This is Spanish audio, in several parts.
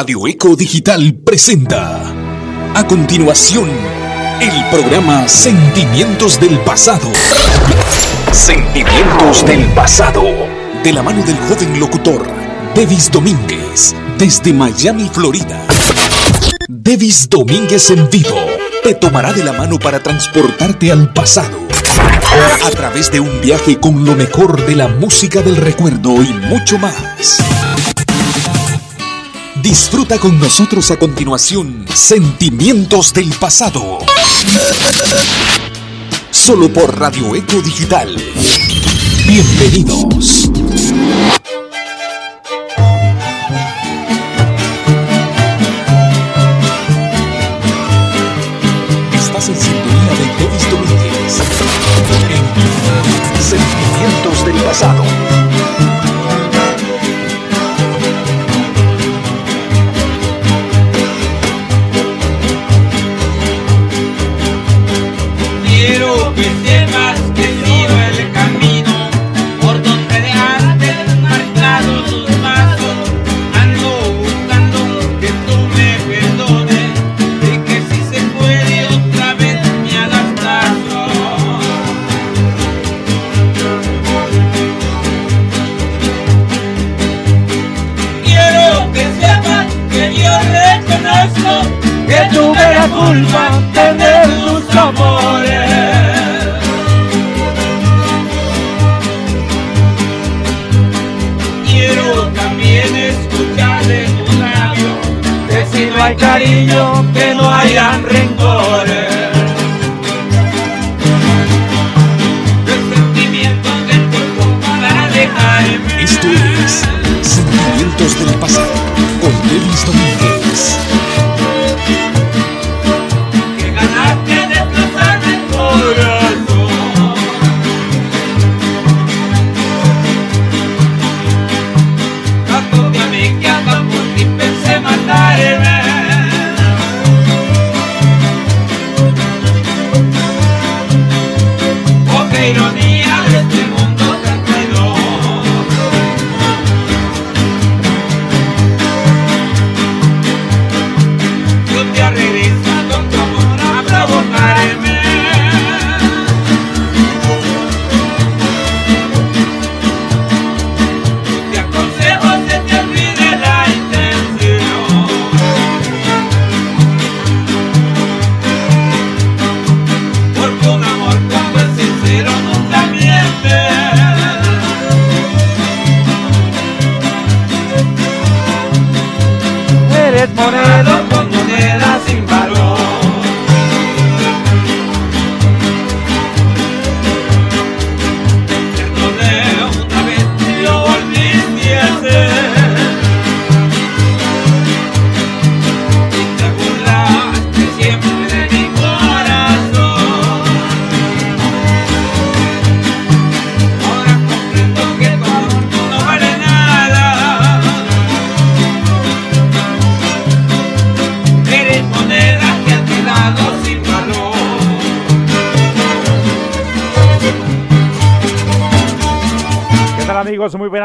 Radio Eco Digital presenta. A continuación, el programa Sentimientos del Pasado. Sentimientos del Pasado. De la mano del joven locutor, Devis Domínguez, desde Miami, Florida. Devis Domínguez en vivo te tomará de la mano para transportarte al pasado. A través de un viaje con lo mejor de la música del recuerdo y mucho más. Disfruta con nosotros a continuación Sentimientos del Pasado. Solo por Radio Eco Digital. Bienvenidos. Estás en sintonía de Devis Domínguez. En Sentimientos del Pasado. Hay cariño, que no hayan rencores. De sentimientos del cuerpo para dejarme. Esto es Sentimientos del Pasado con Domínguez.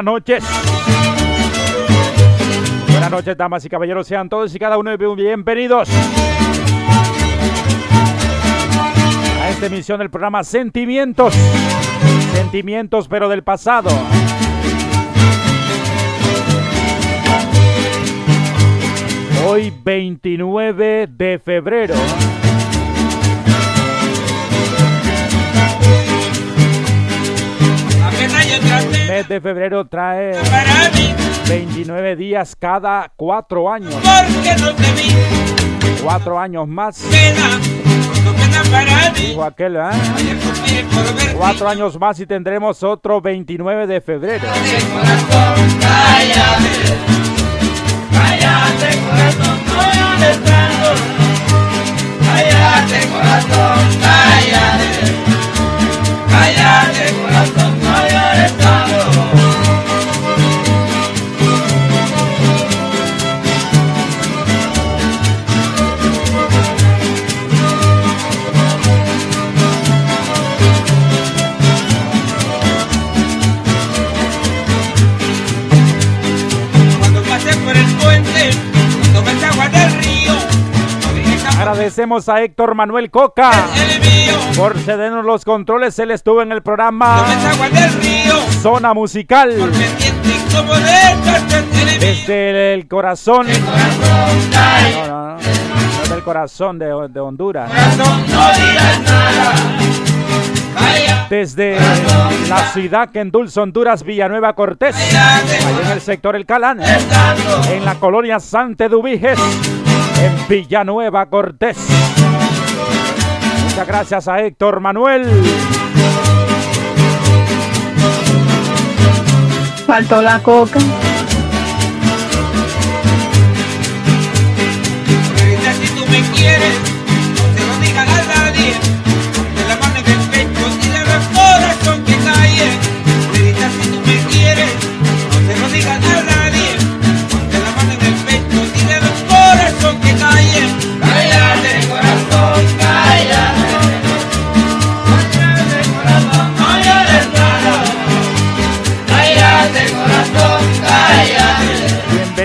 Buenas noches. Buenas noches, damas y caballeros. Sean todos y cada uno bienvenidos a esta emisión del programa Sentimientos. Sentimientos, pero del pasado. Hoy 29 de febrero. Mes de febrero trae para mí, 29 días cada cuatro años. porque no te vi. Cuatro años más, dijo aquel, ¿eh? Cuatro años más y tendremos otro 29 de febrero. Cállate, corazón, Agradecemos a Héctor Manuel Coca. Por cedernos los controles. Él estuvo en el programa. Zona Musical. Desde el corazón. No, no, no. Desde el corazón de, de Honduras. Desde la ciudad que endulza Honduras, Villanueva Cortés, allá en el sector El Calán, en la colonia Sante Dubiges, en Villanueva Cortés. Muchas gracias a Héctor Manuel. Faltó la coca. Si tú me quieres,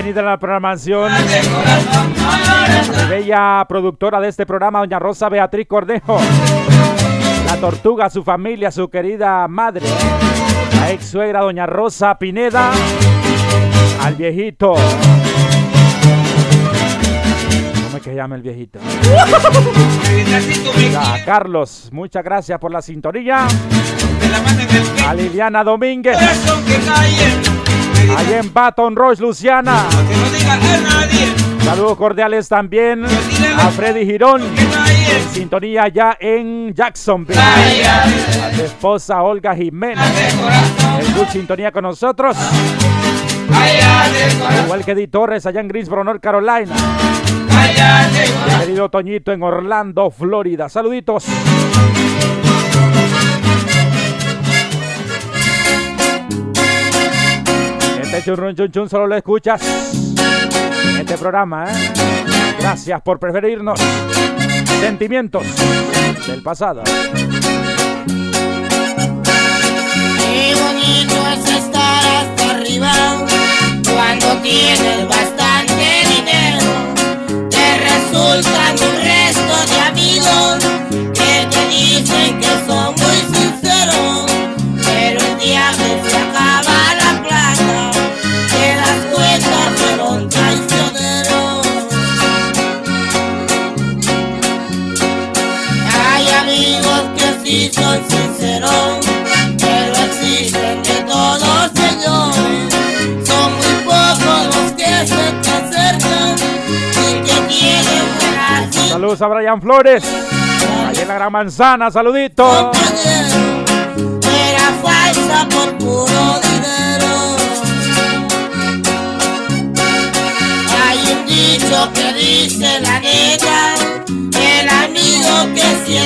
Bienvenida a la programación. Nada. Bella productora de este programa, doña Rosa Beatriz Cornejo. La tortuga, su familia, su querida madre. La ex suegra, doña Rosa Pineda. Al viejito. ¿Cómo es que llama el viejito? A. Carlos, muchas gracias por la sintonía. La. A Liliana Domínguez. Allá en Baton Rouge, Luciana. Saludos cordiales también a Freddy Girón. En sintonía allá en Jacksonville. A su esposa Olga Jiménez. En full sintonía con nosotros. Igual que Di Torres allá en Greensboro, North Carolina. Querido Toñito en Orlando, Florida. Saluditos. Este churrun chun chun solo lo escuchas en este programa. ¿eh? Gracias por preferirnos. Sentimientos del pasado. Qué bonito es estar hasta arriba cuando tienes bastante dinero. Te resultan un resto de amigos que te dicen que son sinceros, pero existen de todos señores. Son muy pocos los que se te acercan y que tienen buenas Saludos a Brian Flores. Allá en la Gran Manzana. Saludito. compañeros. Era falsa por puro dinero. Hay un dicho que dice la neta, el amigo que si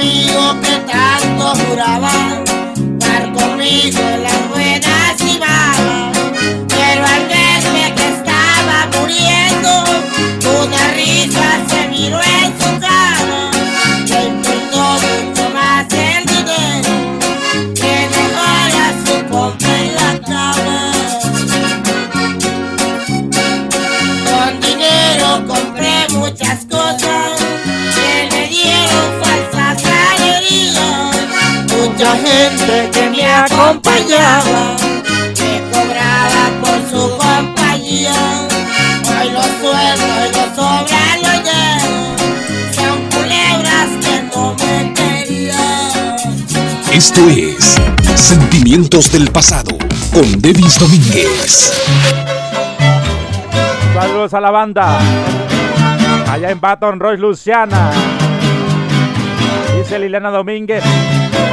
amigo que tanto juraba estar conmigo en las gente que me acompañaba me cobraba por su compañía. Hoy los sueldo y los sobra lo llevo. Son culebras que no me querían. Esto es Sentimientos del Pasado con Devis Domínguez. Saludos a la banda. Allá en Baton Rouge, Luciana. Dice Liliana Domínguez.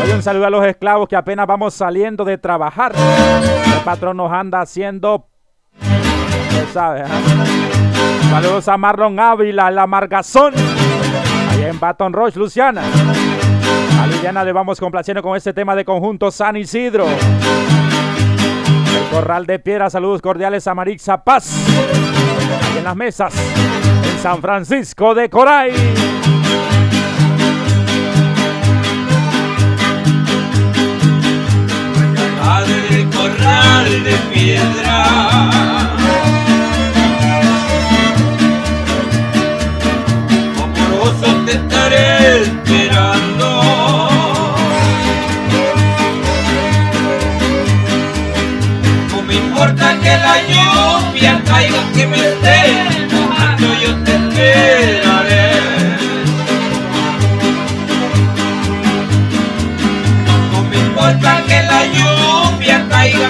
Hoy un saludo a los esclavos que apenas vamos saliendo de trabajar. El patrón nos anda haciendo. sabe, ¿eh? Saludos a Marlon Ávila, la Margazón. Allá en Baton Rouge, Luciana. A Liliana le vamos complaciendo con este tema de conjunto San Isidro. El Corral de Piedra, saludos cordiales a Marixa Paz. Ahí en las mesas, en San Francisco de Coray. De piedra. Amoroso te estaré esperando. No me importa que la lluvia caiga, que me esté mojando, yo te esperaré.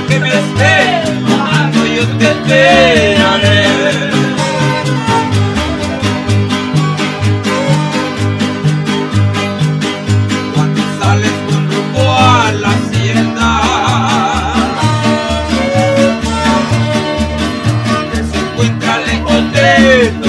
Que me esté mojando, yo te esperaré. Cuando sales con rumbo a la hacienda, que se encuentra lejos de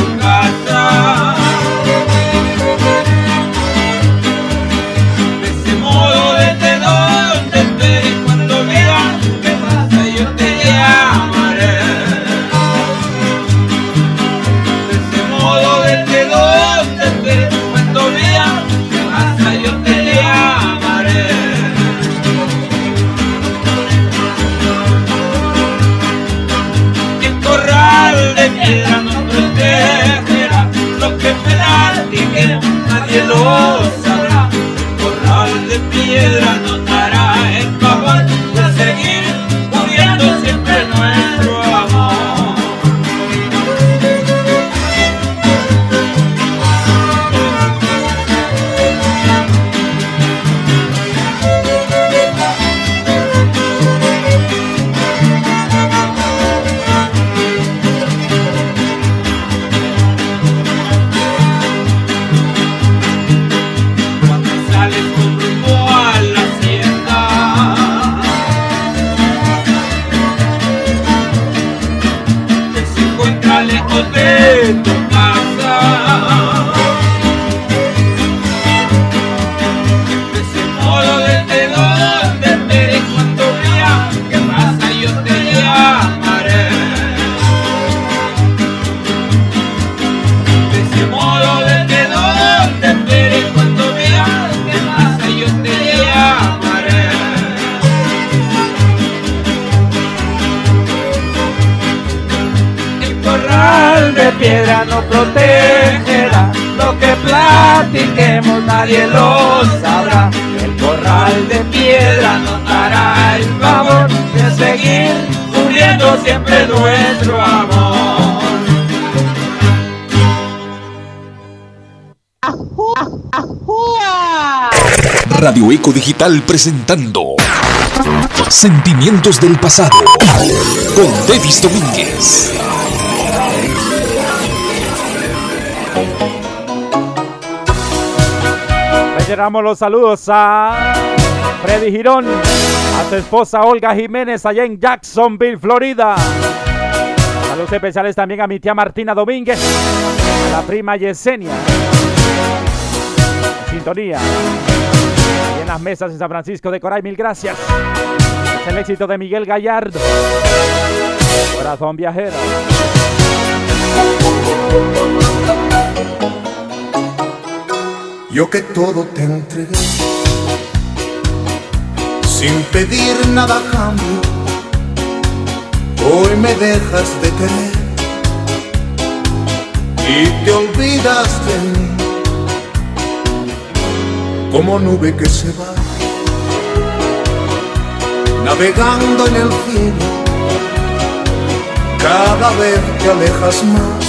Digital presentando Sentimientos del Pasado con Devis Domínguez. Reiteramos los saludos a Freddy Girón, a su esposa Olga Jiménez allá en Jacksonville, Florida. Saludos especiales también a mi tía Martina Domínguez, a la prima Yesenia. En sintonía. En las mesas en San Francisco de Coray, mil gracias. Es el éxito de Miguel Gallardo. Corazón viajero. Yo que todo te entregué, sin pedir nada cambio, hoy me dejas de querer y te olvidas de mí, como nube que se va, navegando en el cielo, cada vez te alejas más,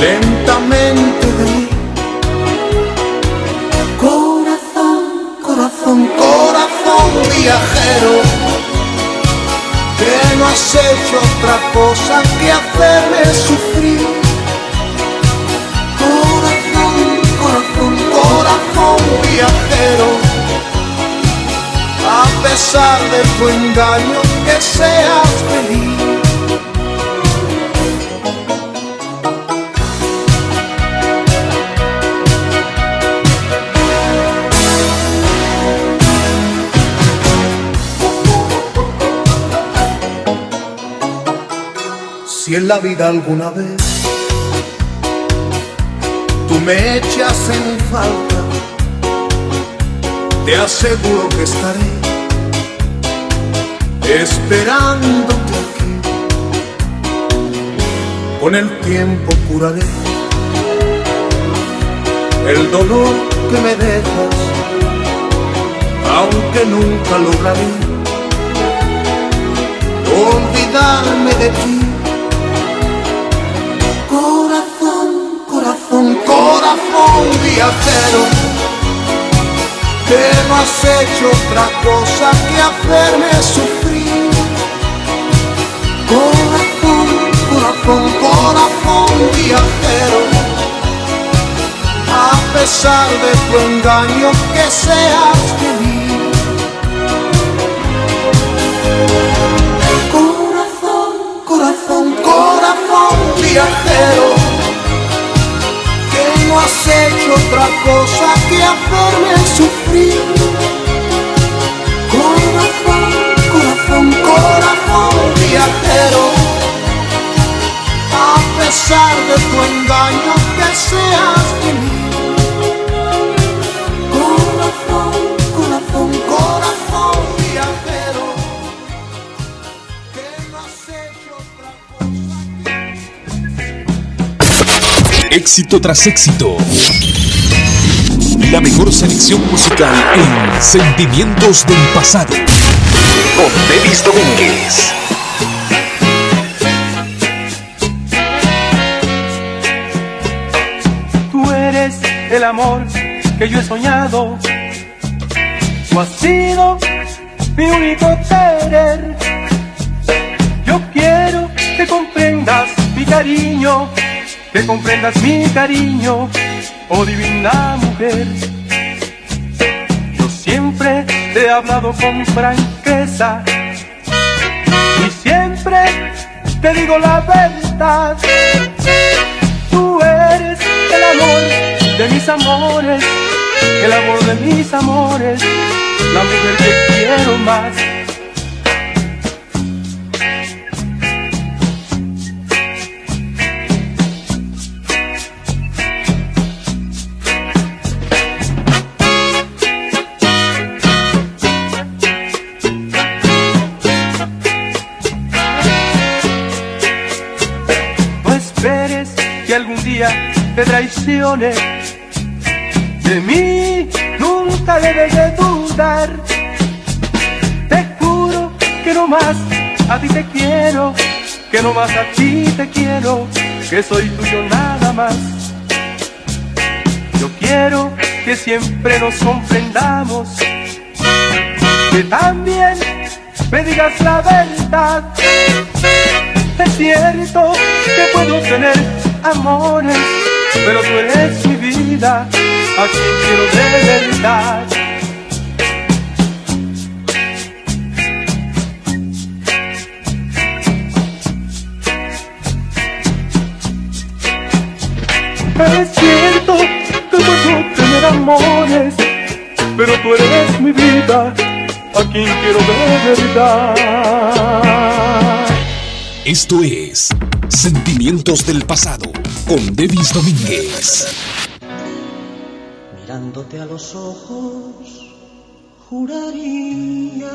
lentamente de mí. Corazón, corazón, corazón viajero, que no has hecho otra cosa que hacerme sufrir. un viajero, a pesar de tu engaño, que seas feliz. Si en la vida alguna vez tú me echas en falta, te aseguro que estaré esperándote aquí. Con el tiempo curaré el dolor que me dejas, aunque nunca lograré olvidarme de ti. Corazón, corazón, corazón viajero que no has hecho otra cosa que hacerme sufrir. Corazón, corazón, corazón viajero, a pesar de tu engaño, que seas feliz. Corazón, corazón, corazón viajero no has hecho otra cosa que hacerme sufrir. Corazón, corazón, corazón viajero, a pesar de tu engaño que seas. Corazón, Éxito tras éxito. La mejor selección musical en Sentimientos del Pasado. Con Denis Domínguez. Tú eres el amor que yo he soñado. Tú has sido mi único querer. Yo quiero que comprendas mi cariño, que comprendas mi cariño, oh divina mujer. Yo siempre te he hablado con franqueza y siempre te digo la verdad. Tú eres el amor de mis amores, el amor de mis amores, la mujer que quiero más. Día te traicione. De mí nunca debes de dudar. Te juro que no más a ti te quiero, que no más a ti te quiero, que soy tuyo nada más. Yo quiero que siempre nos comprendamos, que también me digas la verdad. Es cierto que puedo tener amores, pero tú eres mi vida, a quien quiero de verdad. Es cierto que puedo tener amores, pero tú eres mi vida, a quien quiero de verdad. Esto es Sentimientos del Pasado con Denis Domínguez. Mirándote a los ojos, juraría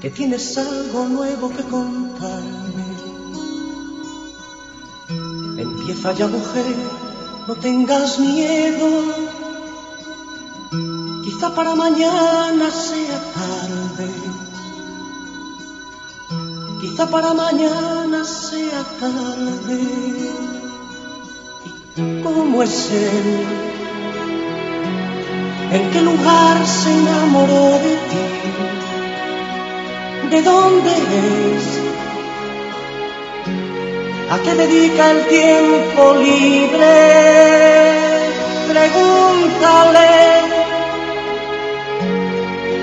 que tienes algo nuevo que contarme. Empieza ya, mujer, no tengas miedo. Quizá para mañana sea tarde. Quizá para mañana sea tarde. ¿Y cómo es él? ¿En qué lugar se enamoró de ti? ¿De dónde es? ¿A qué dedica el tiempo libre? Pregúntale.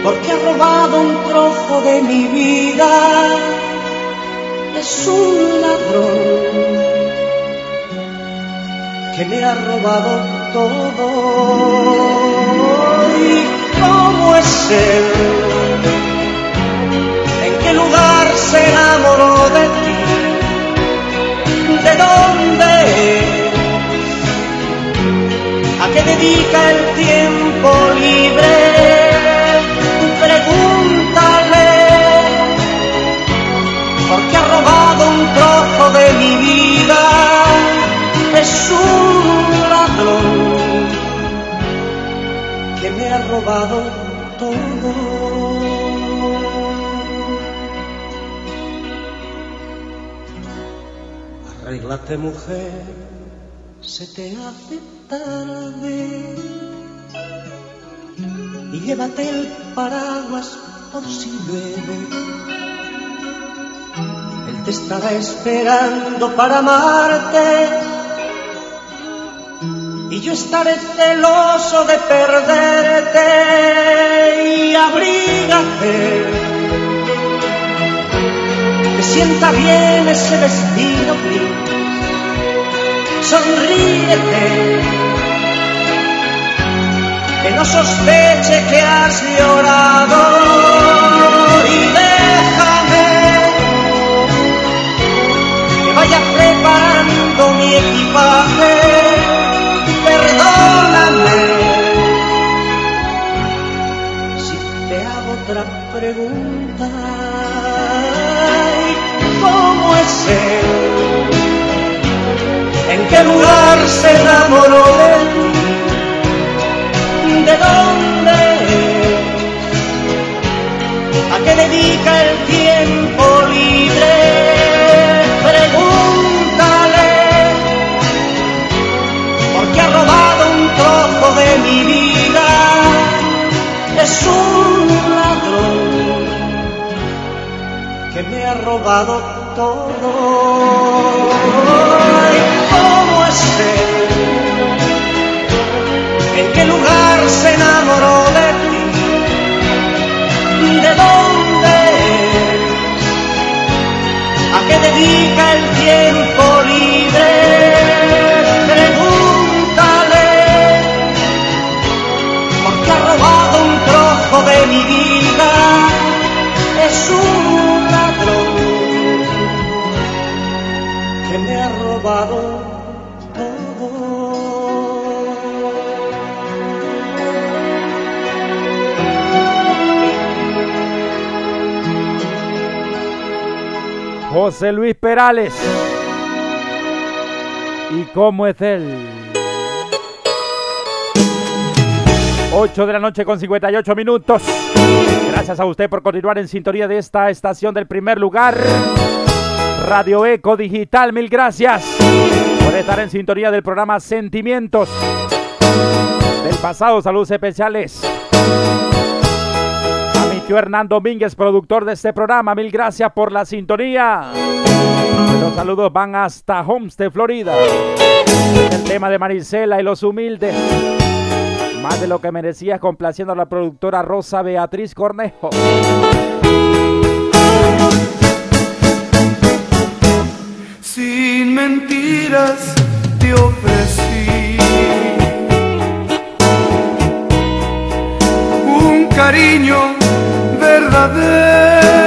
porque ha robado un trozo de mi vida. Es un ladrón que me ha robado todo. ¿Y cómo es él? ¿En qué lugar se enamoró de ti? ¿De dónde es? ¿A qué dedica el tiempo libre? De mi vida. Es un ladrón que me ha robado todo. Arréglate mujer, se te hace tarde y llévate el paraguas por si llueve. Te estará esperando para amarte. Y yo estaré celoso de perderte y abrígate. Que sienta bien ese vestido gris, sonríete. Que no sospeche que has llorado pregunta. ¿Y ¿Cómo es él? ¿En qué lugar se enamoró de ti? de dónde es, a qué dedica el tiempo que me ha robado todo. Ay, ¿Cómo es él? ¿En qué lugar se enamoró de ti? ¿De dónde es? ¿A qué dedica el tiempo? José Luis Perales. ¿Y cómo es él? 8 de la noche con 58 minutos. Gracias a usted por continuar en sintonía de esta estación del primer lugar. Radio Eco Digital, mil gracias por estar en sintonía del programa Sentimientos del pasado. Saludos especiales tío Hernán Domínguez, productor de este programa. Mil gracias por la sintonía. Los saludos van hasta Homestead, Florida. El tema de Marisela y los humildes. Más de lo que merecía complaciendo a la productora Rosa Beatriz Cornejo. Sin mentiras te ofrecí un cariño verdadero.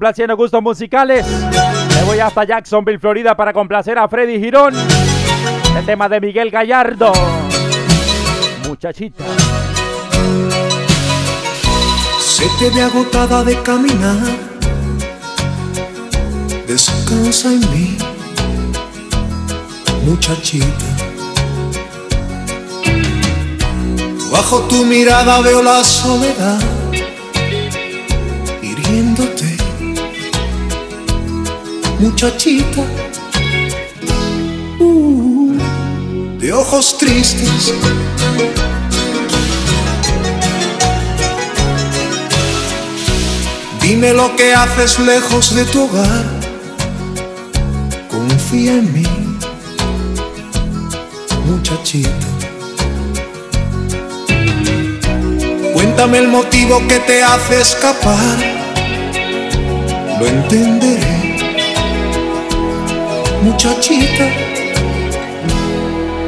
Complaciendo gustos musicales. Me voy hasta Jacksonville, Florida para complacer a Freddy Girón. El tema de Miguel Gallardo. Muchachita. Se te ve agotada de caminar. Descansa en mí, muchachita. Bajo tu mirada veo la soledad muchachita. Uh, de ojos tristes. Dime lo que haces lejos de tu hogar. Confía en mí, muchachita. Cuéntame el motivo que te hace escapar. Lo entenderé, muchachita.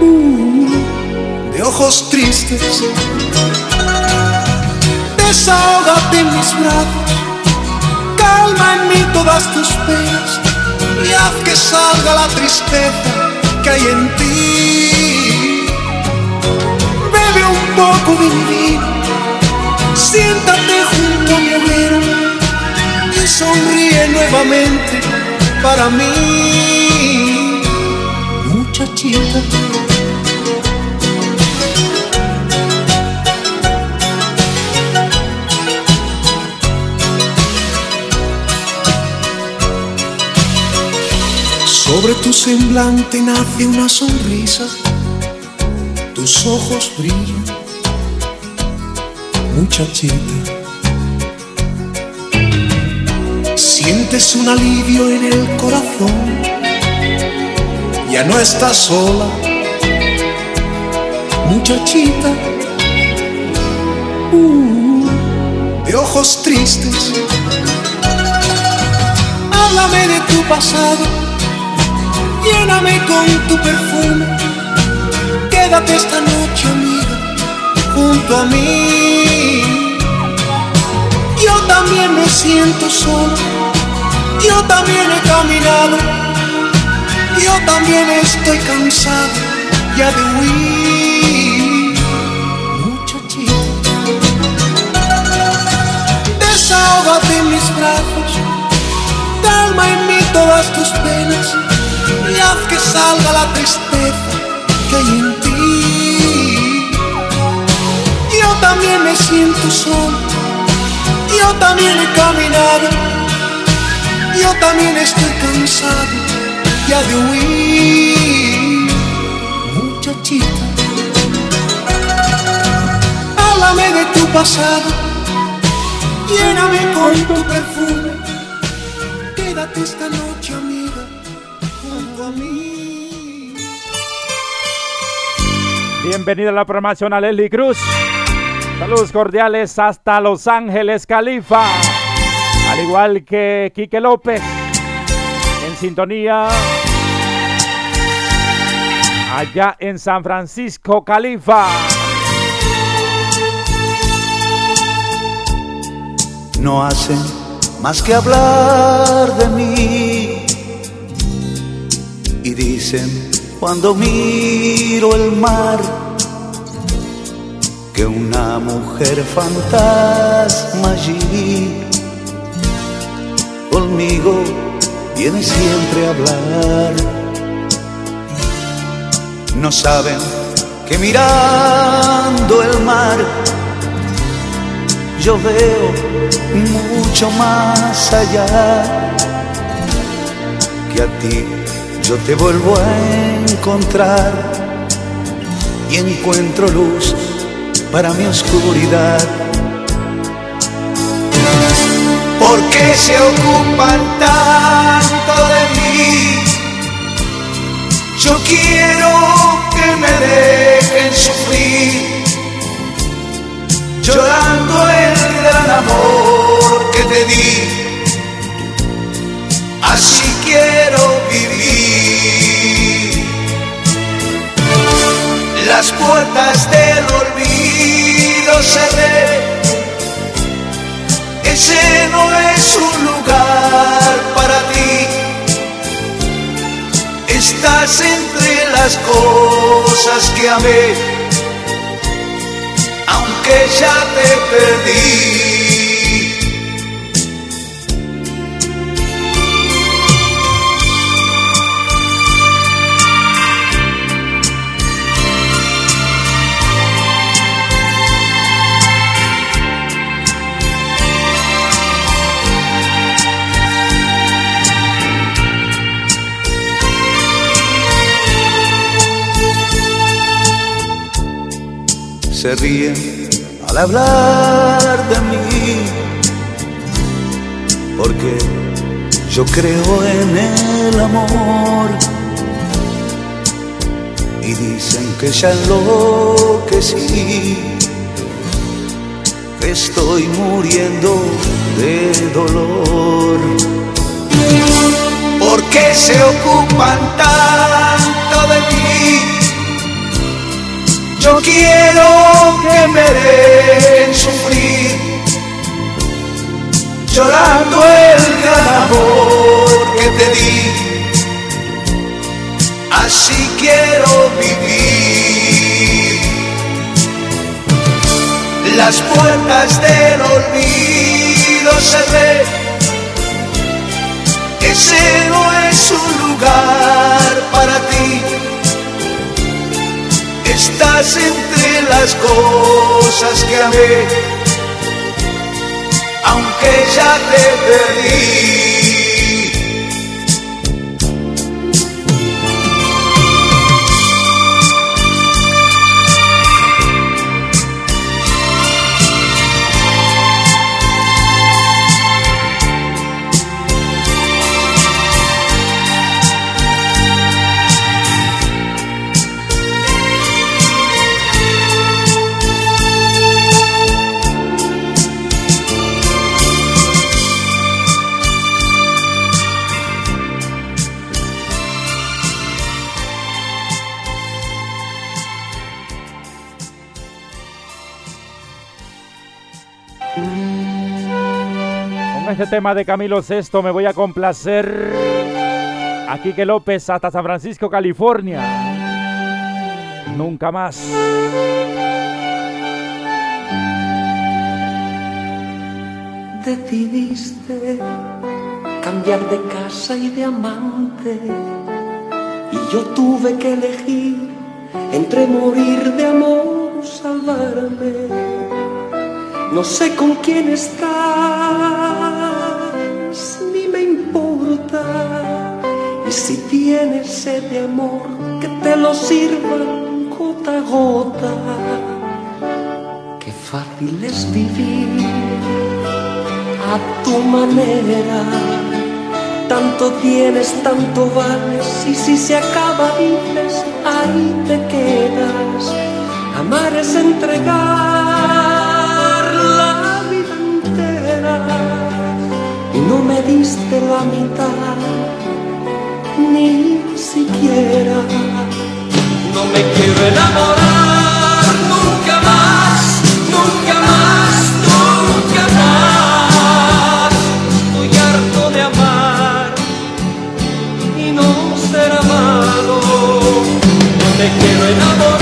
Uh, de ojos tristes. Desahógate en mis brazos calma en mí todas tus penas y haz que salga la tristeza que hay en ti. Bebe un poco de mi vino, siéntate junto a mi hoguera y sonríe nuevamente para mí. Sobre tu semblante nace una sonrisa, tus ojos brillan, muchachita. Sientes un alivio en el corazón, ya no estás sola, muchachita. Uh, de ojos tristes, háblame de tu pasado lléname con tu perfume. Quédate esta noche, amiga, junto a mí. Yo también me siento solo, yo también he caminado, yo también estoy cansado ya de huir. Muchachita, desahógate en mis brazos, calma en mí todas tus penas y haz que salga la tristeza que hay en ti. Yo también me siento solo, yo también he caminado, yo también estoy cansado de huir. Muchachita, háblame de tu pasado, lléname con tu perfume, quédate esta noche amiga junto a mí. Bienvenida a la programación a Leslie Cruz. Saludos cordiales hasta Los Ángeles, Califa. Al igual que Quique López. En sintonía. Allá en San Francisco, Califa. no hacen más que hablar de mí. Y dicen cuando miro el mar que una mujer fantasma allí conmigo viene siempre a hablar. No saben que mirando el mar yo veo mucho más allá que a ti yo te vuelvo a encontrar y encuentro luz para mi oscuridad. ¿Por qué se ocupan tanto de mí? Yo quiero que me dejen sufrir, llorando el gran amor que te di. Así quiero vivir. Las puertas del olvido cerré. Ese no es un lugar para ti. Estás entre las cosas que amé, aunque ya te perdí. Se ríen al hablar de mí, porque yo creo en el amor y dicen que ya enloquecí, que estoy muriendo de dolor. ¿Por qué se ocupan tanto Yo quiero que me den sufrir, llorando el gran amor que te di. Así quiero vivir. Las puertas del olvido cerré. Ese no es un lugar para ti estás entre las cosas que amé, aunque ya te perdí. Este tema de Camilo Sesto me voy a complacer a Quique López hasta San Francisco, California. Nunca más. Decidiste cambiar de casa y de amante y yo tuve que elegir entre morir de amor o salvarme. No sé con quién estás, Si tienes sed de amor, que te lo sirvan gota a gota. Qué fácil es vivir a tu manera. Tanto tienes, tanto vales, y si se acaba dices, ahí te quedas. Amar es entregar la vida entera y no me diste la mitad, siquiera. No me quiero enamorar nunca más, nunca más, nunca más. Estoy harto de amar y no ser amado. No me quiero enamorar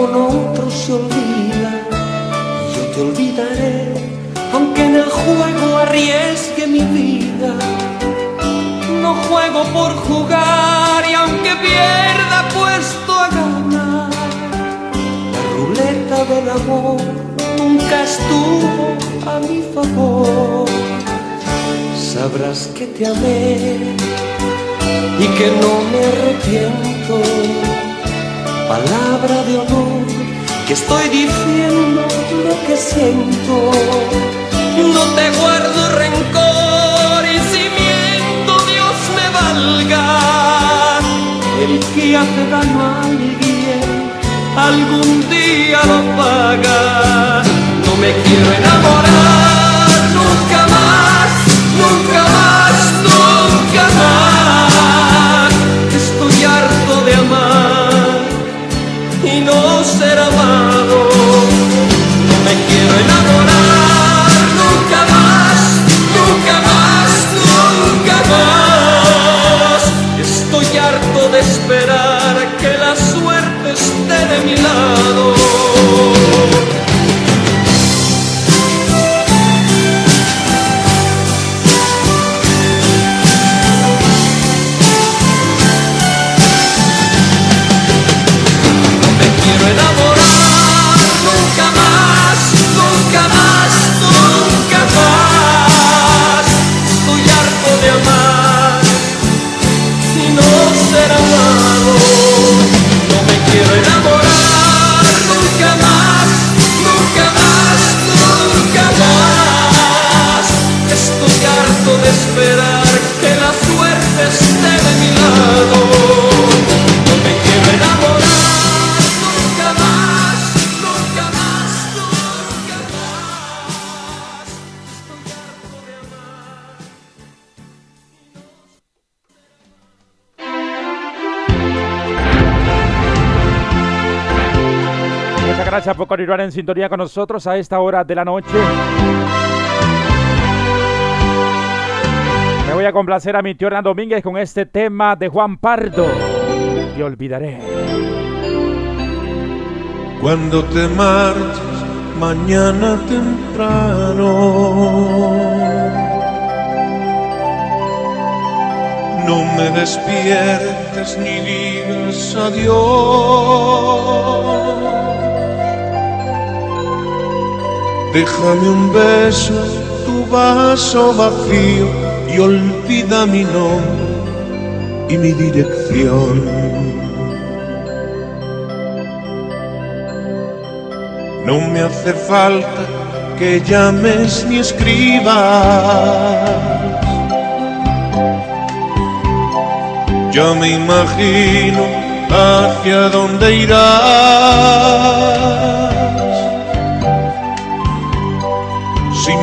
con otro se olvida. Yo te olvidaré, aunque en el juego arriesgue mi vida. No juego por jugar y aunque pierda puesto a ganar, del amor nunca estuvo a mi favor. Sabrás que te amé y que no me arrepiento. Palabra de honor que estoy diciendo lo que siento. No te guardo rencor y si miento Dios me valga. El que hace daño a alguien algún día lo paga. No me quiero enamorar nunca más, nunca más, ser amado. Continuar en sintonía con nosotros a esta hora de la noche. Me voy a complacer a mi tío Hernán Domínguez con este tema de Juan Pardo. Te olvidaré. Cuando te marches mañana temprano, no me despiertes ni digas adiós. Déjame un beso, tu vaso vacío y olvida mi nombre y mi dirección. No me hace falta que llames ni escribas. Ya me imagino hacia dónde irás.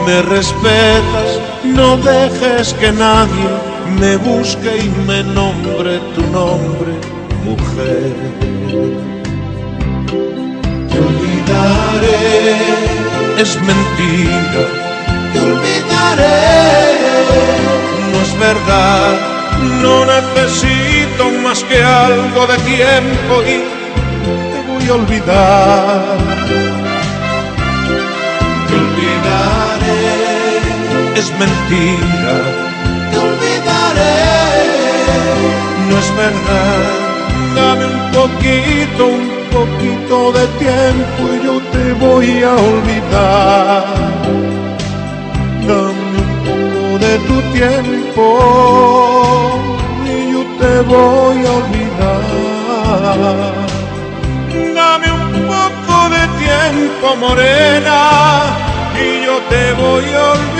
Me respetas, no dejes que nadie me busque y me nombre tu nombre, mujer. Te olvidaré, es mentira, te olvidaré, no es verdad, no necesito más que algo de tiempo y te voy a olvidar. Te olvidaré, es mentira, te olvidaré, no es verdad, dame un poquito, un poquito de tiempo y yo te voy a olvidar. Dame un poco de tu tiempo y yo te voy a olvidar. Dame un poco de tiempo, morena, y yo te voy a olvidar.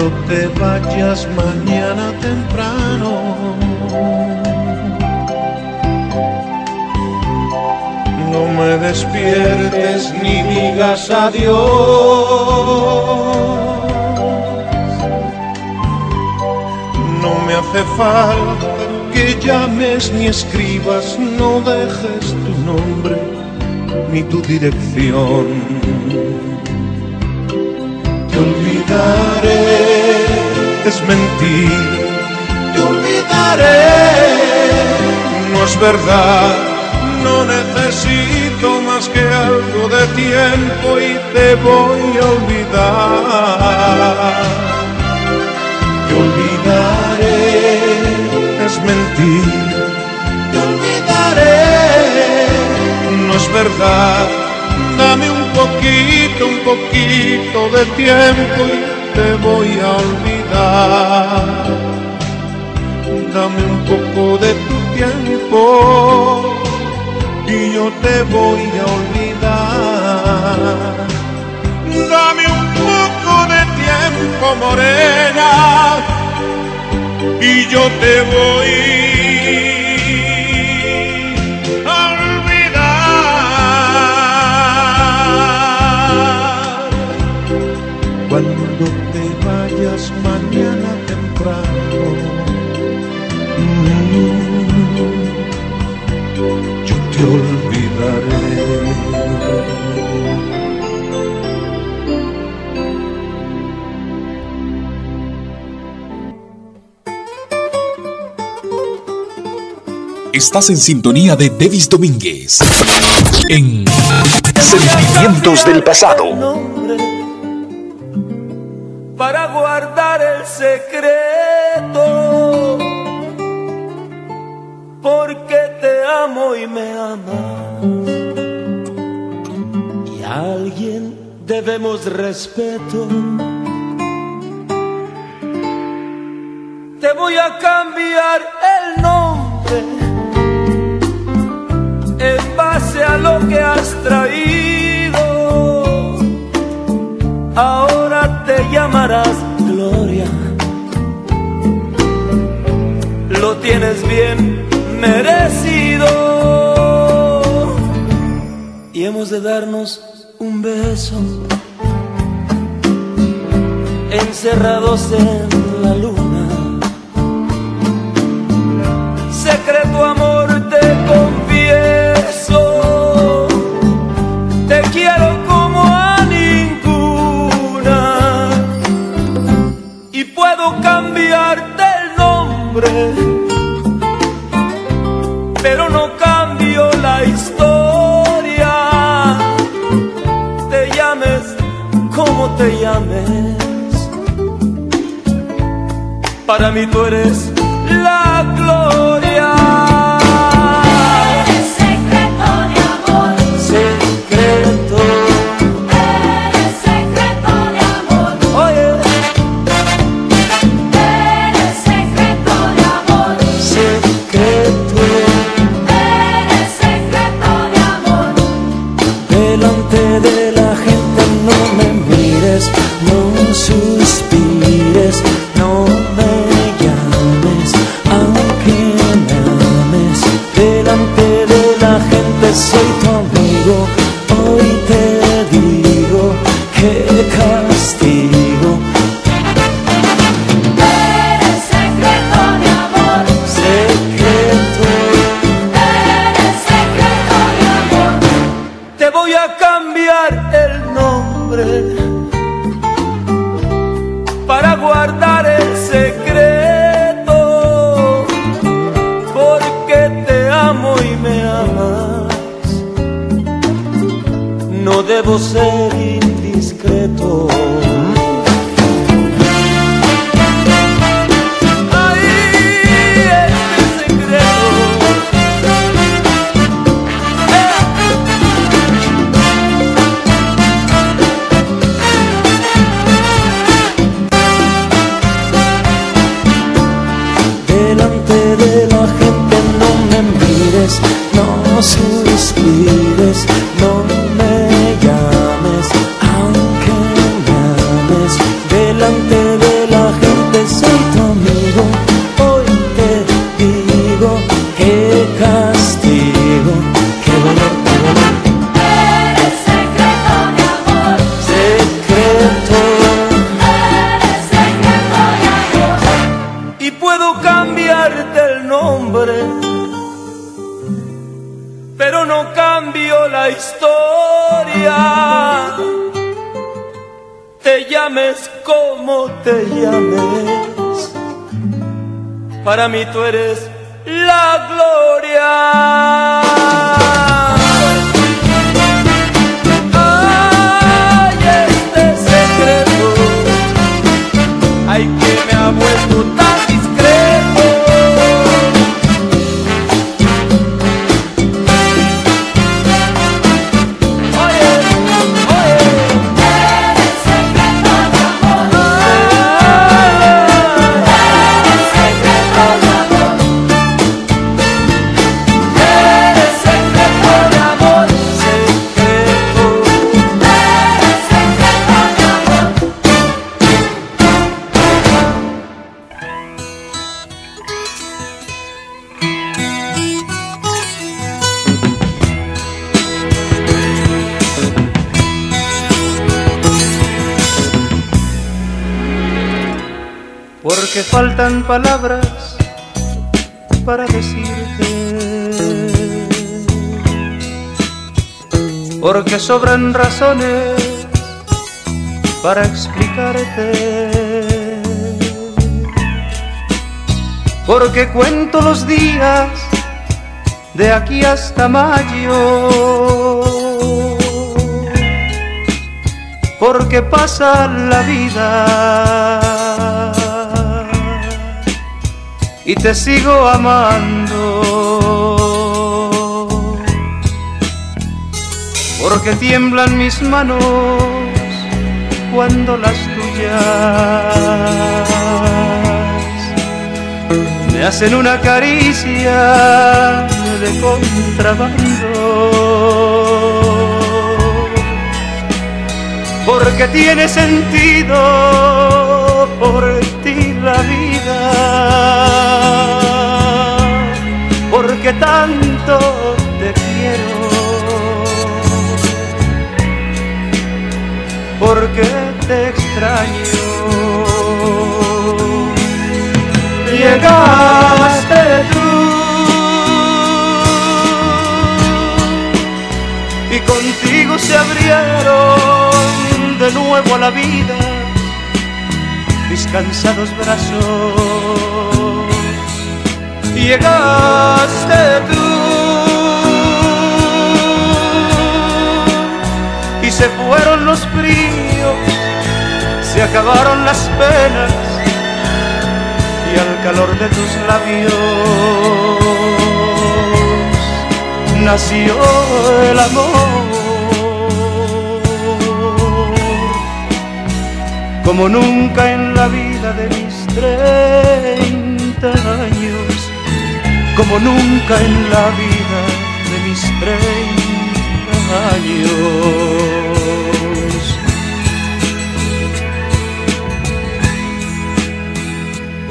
Cuando te vayas mañana temprano, no me despiertes ni digas adiós. No me hace falta que llames ni escribas, no dejes tu nombre ni tu dirección negaré, es mentir, te olvidaré, no es verdad, no necesito más que algo de tiempo y te voy a olvidar, te olvidaré, es mentir, te olvidaré, no es verdad. Un poquito, un poquito de tiempo y te voy a olvidar. Dame un poco de tu tiempo y yo te voy a olvidar. Dame un poco de tiempo, morena, y yo te voy a cuando te vayas mañana temprano. Mm, yo te olvidaré. Estás en sintonía de Devis Domínguez en Sentimientos del Pasado. respeto. para mí tú eres la gloria. Porque faltan palabras para decirte, porque sobran razones para explicarte, porque cuento los días de aquí hasta mayo, porque pasa la vida y te sigo amando. Porque tiemblan mis manos cuando las tuyas me hacen una caricia de contrabando. Porque tiene sentido por ti la vida, porque tanto te quiero, porque te extraño. Llegaste tú. Y contigo se abrieron de nuevo a la vida mis cansados brazos. Llegaste tú y se fueron los fríos, se acabaron las penas y al calor de tus labios nació el amor. Como nunca en la vida de mis treinta años, como nunca en la vida de mis treinta años.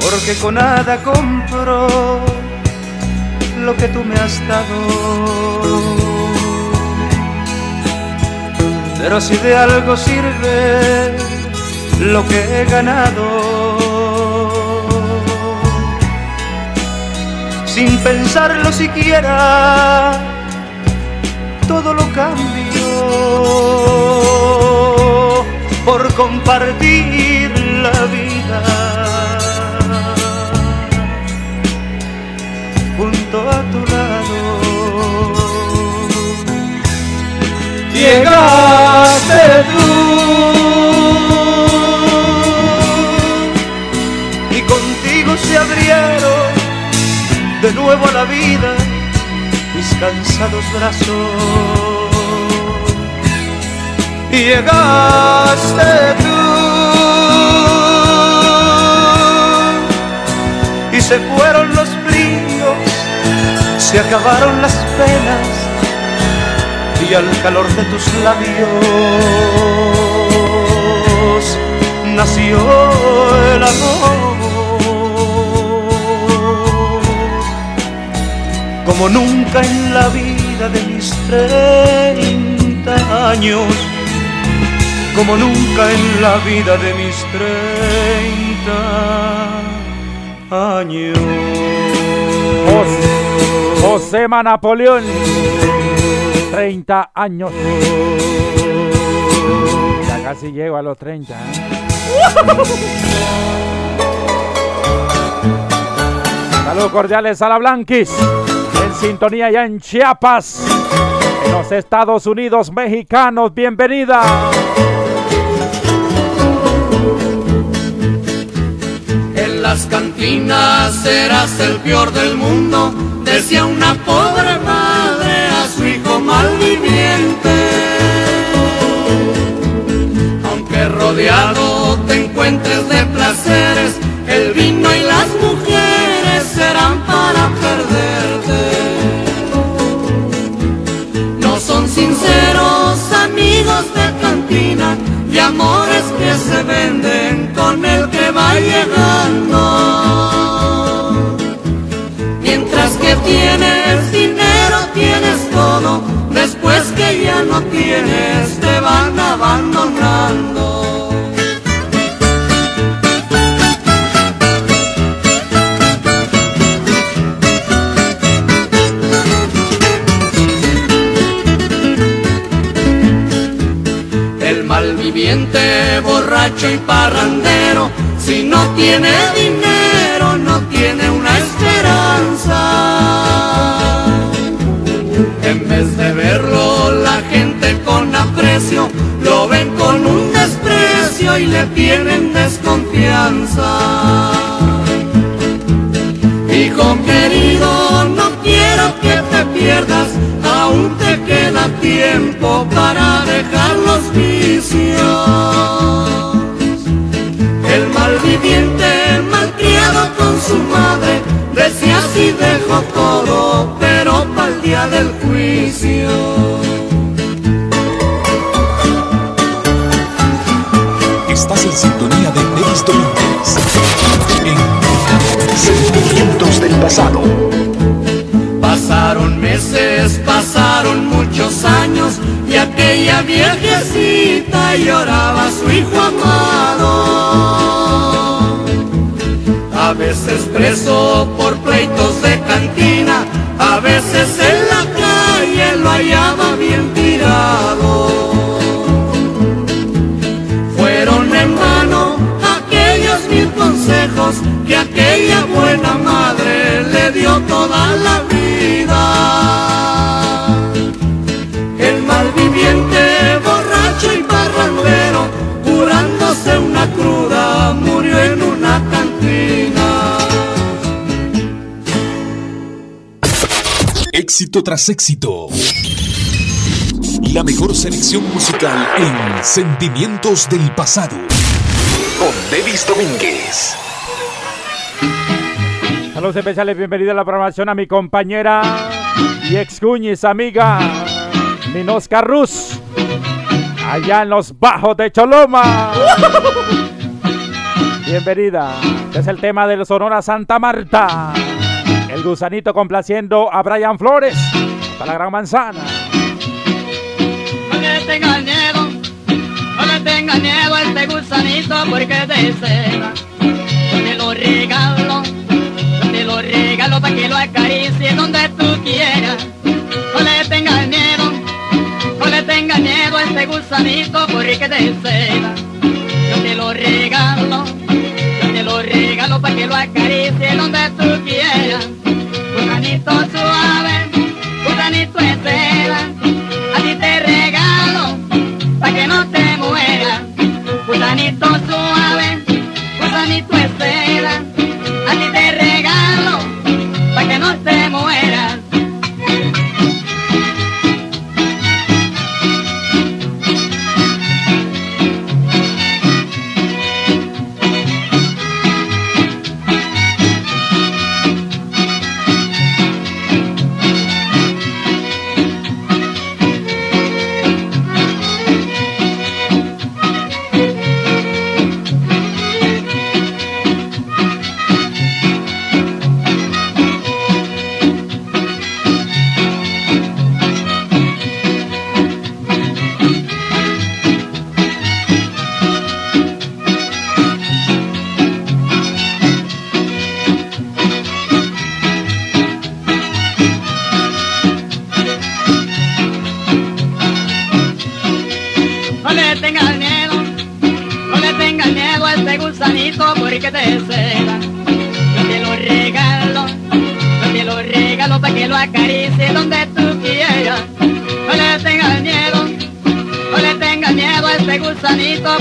Porque con nada compro lo que tú me has dado. Pero si de algo sirve lo que he ganado. Sin pensarlo siquiera, todo lo cambio por compartir la vida junto a tu lado. Llegaste tú de nuevo a la vida mis cansados brazos. Y llegaste tú y se fueron los bríos, se acabaron las penas y al calor de tus labios nació el amor. Como nunca en la vida de mis treinta años, como nunca en la vida de mis treinta años. José, Josema Napoleón, 30 años. Ya casi llego a los 30. ¿eh? Saludos cordiales a la Blanquis. En sintonía ya en Chiapas. En los Estados Unidos mexicanos. Bienvenida. En las cantinas serás el peor del mundo, decía una pobre madre a su hijo malviviente. Aunque rodeado te encuentres de placeres, el vino y las mujeres serán para perderte. Amigos de cantina y amores que se venden con el que va llegando. Mientras que tienes dinero, tienes todo, después que ya no tienes, te van abandonando. Malviviente, borracho y parrandero, si no tiene dinero, no tiene una esperanza. En vez de verlo la gente con aprecio, lo ven con un desprecio y le tienen desconfianza. Hijo querido, no pierdas, aún te queda tiempo para dejar los vicios. El malviviente, malcriado con su madre, decía así dejo todo, pero para el día del juicio. Estás en sintonía de Domínguez. En Sentimientos del pasado. Pasaron meses, pasaron muchos años y aquella viejecita lloraba a su hijo amado. A veces preso por pleitos de cantina, a veces en la calle lo hallaba bien tirado. Fueron en vano aquellos mil consejos que aquella buena madre dio toda la vida. El malviviente, borracho y barrandero, curándose una cruda, murió en una cantina. Éxito tras éxito. La mejor selección musical en Sentimientos del pasado. Con Denis Domínguez. Saludos especiales, bienvenida a la programación a mi compañera y ex cuñis, amiga Minosca Rus, allá en los bajos de Choloma. Bienvenida, este es el tema de Sonora Santa Marta. El gusanito complaciendo a Brian Flores, para la gran manzana. No le tengas miedo, no le tengas miedo a este gusanito porque te cega. Yo te lo regalo, para que lo acaricies donde tú quieras. No le tengas miedo, no le tengas miedo a este gusanito porque te cega. Yo te lo regalo, yo te lo regalo para que lo acaricies donde tú quieras. Gusanito suave,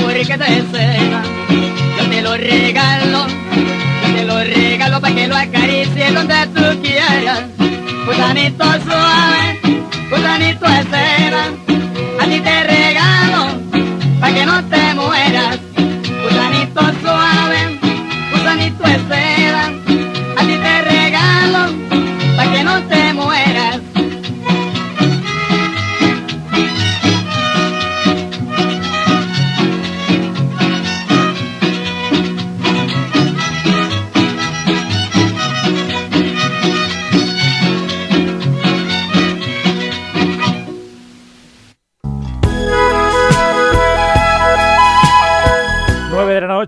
porque te. Yo te lo regalo, yo te lo regalo para que lo acaricie donde tú quieras. Gusanito suave, gusanito de seda, a ti te regalo para que no te mueras. Gusanito suave, gusanito de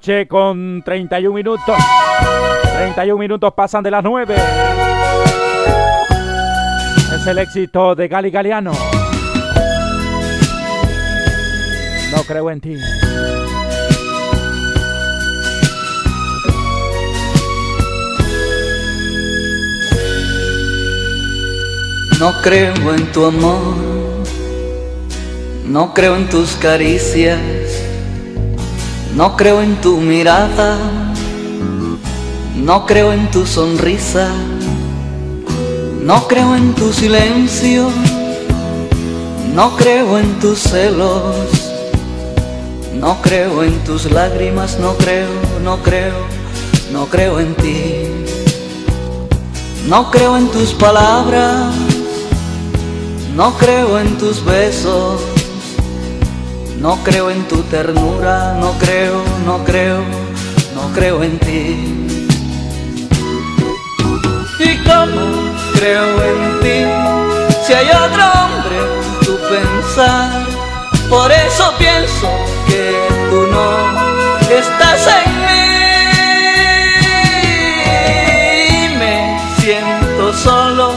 noche con 31 minutos. 31 minutos pasan de las 9. Es el éxito de Gali Galeano. No creo en ti. No creo en tu amor, no creo en tus caricias, no creo en tu mirada, no creo en tu sonrisa, no creo en tu silencio, no creo en tus celos, no creo en tus lágrimas, no creo, no creo, no creo en ti. No creo en tus palabras, no creo en tus besos, no creo en tu ternura, no creo, no creo, no creo en ti. ¿Y cómo creo en ti si hay otro hombre en tu pensar? Por eso pienso que tú no estás en mí. Me siento solo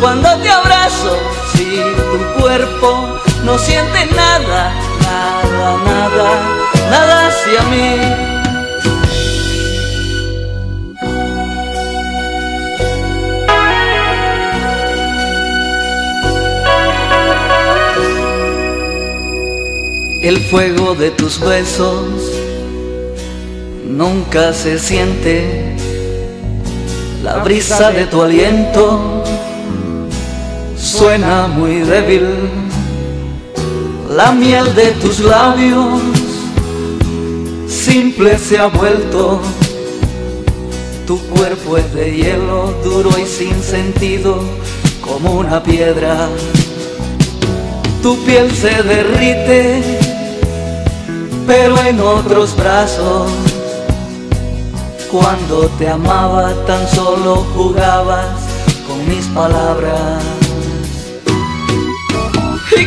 cuando te abrazo, si tu cuerpo no siente nada, nada, nada, hacia mí. El fuego de tus besos nunca se siente. La brisa de tu aliento suena muy débil. La miel de tus labios simple se ha vuelto. Tu cuerpo es de hielo duro y sin sentido como una piedra. Tu piel se derrite, pero en otros brazos. Cuando te amaba tan solo jugabas con mis palabras. ¿Y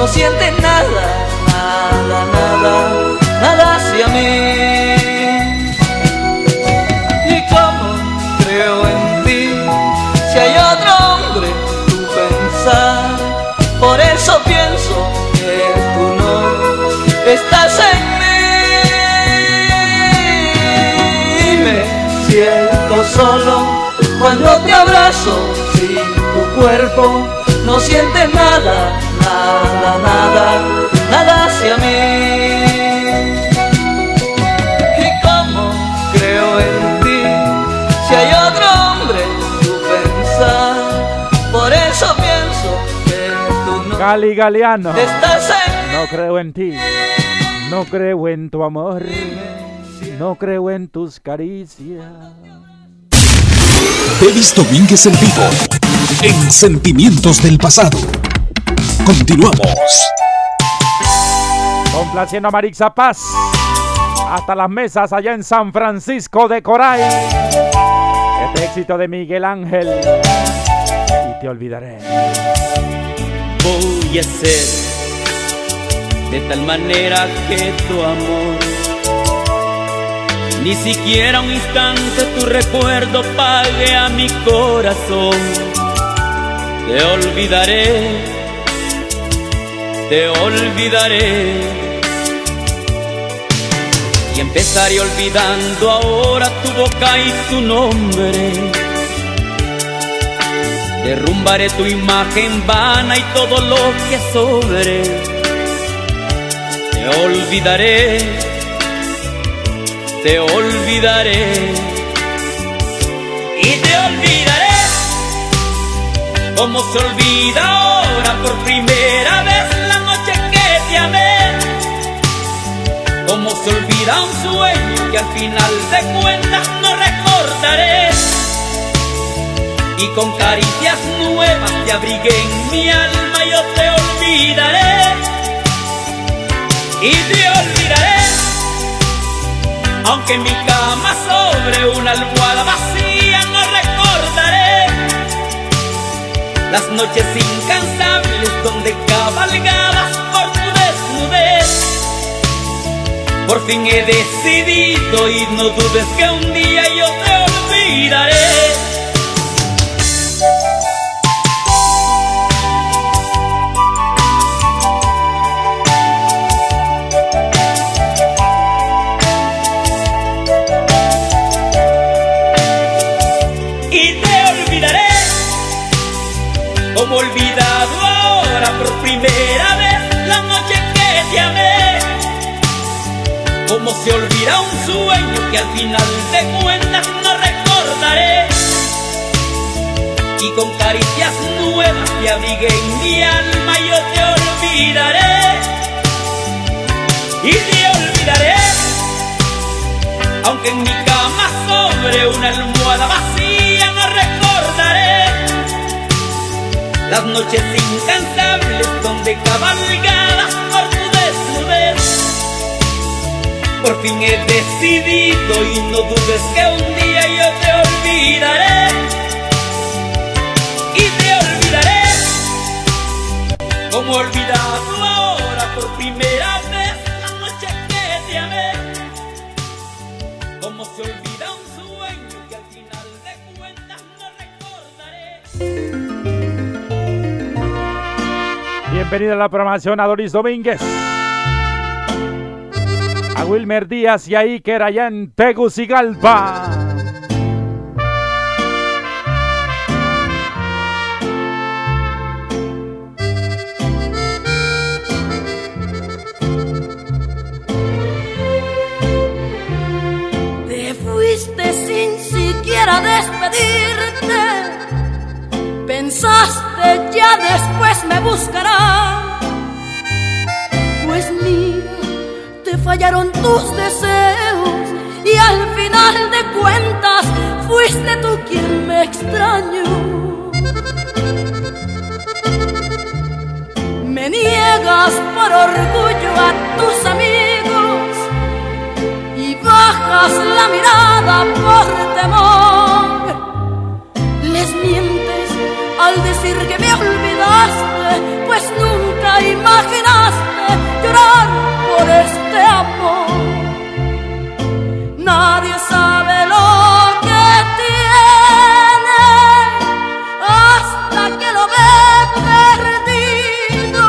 no siente nada, nada, nada, nada hacia mí. ¿Y cómo creo en ti si hay otro hombre tu pensar? Por eso pienso que tú no estás en mí. Me siento solo cuando te abrazo. Si tu cuerpo no siente nada, nada, nada, nada hacia mí. ¿Y cómo creo en ti si hay otro hombre en tu pensar? Por eso pienso que tú no Gali Galeano. estás en No creo en ti. No creo en tu amor. No creo en tus caricias. Devis Domínguez en vivo. En Sentimientos del Pasado. Continuamos. Complaciendo a Marixa Paz. Hasta las mesas allá en San Francisco de Coray. Este éxito de Miguel Ángel. Y te olvidaré. Voy a ser de tal manera que tu amor Ni siquiera un instante tu recuerdo pague a mi corazón. Te olvidaré, te olvidaré. Y empezaré olvidando ahora tu boca y tu nombre. Derrumbaré tu imagen vana y todo lo que sobre. Te olvidaré, te olvidaré. Y te olvidaré como se olvida ahora por primera vez se olvida un sueño que al final de cuentas no recordaré. Y con caricias nuevas te abrigué en mi alma, yo te olvidaré. Y te olvidaré, aunque en mi cama sobre una almohada vacía no recordaré. Las noches incansables donde cabalgabas Por fin he decidido y no dudes que un día yo te olvidaré. Te abrigué en mi alma yo te olvidaré y te olvidaré aunque en mi cama sobre una almohada vacía no recordaré las noches incansables donde cabalgabas por tu desnudez. Por fin he decidido y no dudes que un día yo te olvidaré. Olvidado ahora por primera vez la noche que te amé. Como se olvida un sueño que al final de cuentas no recordaré. Bienvenida a la programación a Doris Domínguez. A Wilmer Díaz y a Iker allá en Tegucigalpa. Ya después me buscará. Pues mira, te fallaron tus deseos y al final de cuentas fuiste tú quien me extrañó. Me niegas por orgullo a tus amigos y bajas la mirada por temor. Les mientes al decir que me olvidaste, pues nunca imaginaste llorar por este amor. Nadie sabe lo que tiene hasta que lo ve perdido.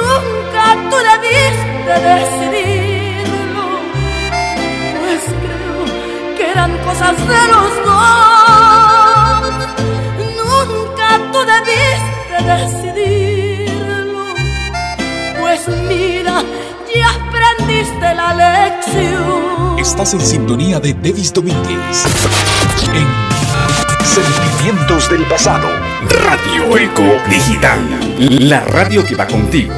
Nunca tú debiste decidirlo, pues creo que eran cosas de los dos. Decidirlo, pues mira, ya aprendiste la lección. Estás en sintonía de Devis Domínguez. En Sentimientos del Pasado. Radio Eco Digital. La radio que va contigo.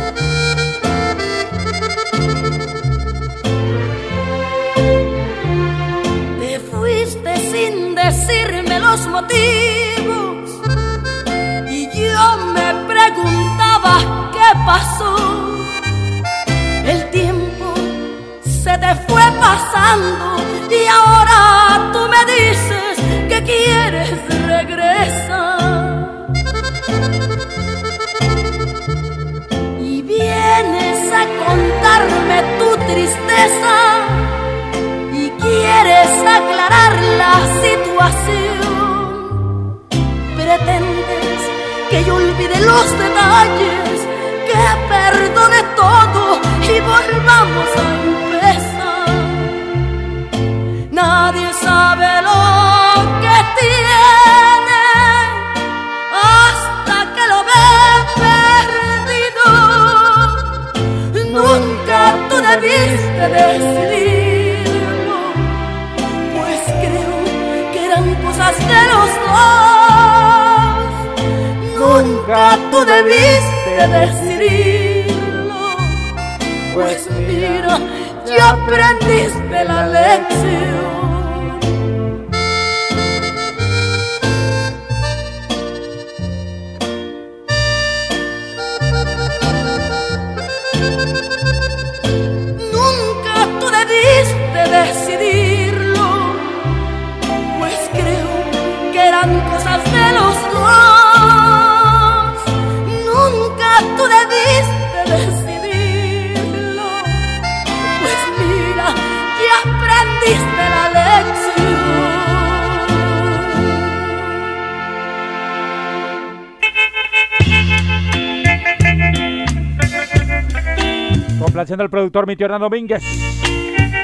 Pasando y ahora tú me dices que quieres regresar. Y vienes a contarme tu tristeza ocasión pretendes que yo olvide los detalles, que perdone todo y volvamos a empezar. Nadie sabe lo que tiene hasta que lo ve perdido. Nunca tú debiste decidirlo, pues creo que eran cosas de los dos. Nunca tú debiste decidirlo, pues ya aprendiste la lección. Complaciendo al productor mi tío Hernán Domínguez.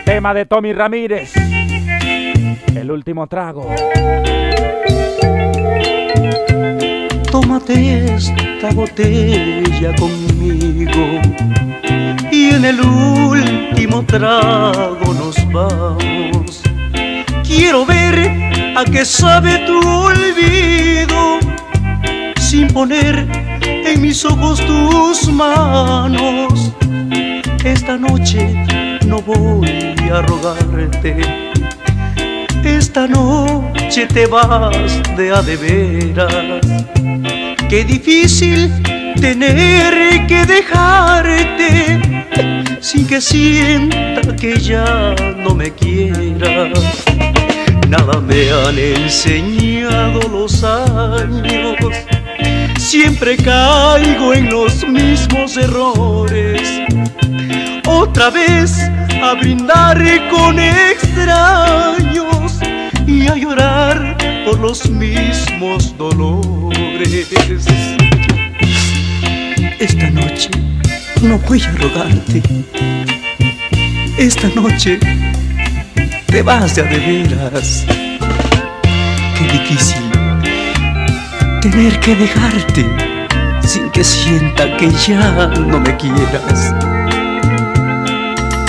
Tema de Tommy Ramírez. El último trago. Tómate esta botella conmigo y en el último trago nos vamos. Quiero ver a qué sabe tu olvido sin poner en mis ojos tus manos. Esta noche no voy a rogarte. Esta noche te vas de a de veras. Qué difícil tener que dejarte sin que sienta que ya no me quieras. Nada me han enseñado los años. Siempre caigo en los mismos errores. Otra vez a brindar con extraños y a llorar por los mismos dolores. Esta noche no voy a rogarte. Esta noche te vas de a de veras. Qué difícil tener que dejarte sin que sienta que ya no me quieras.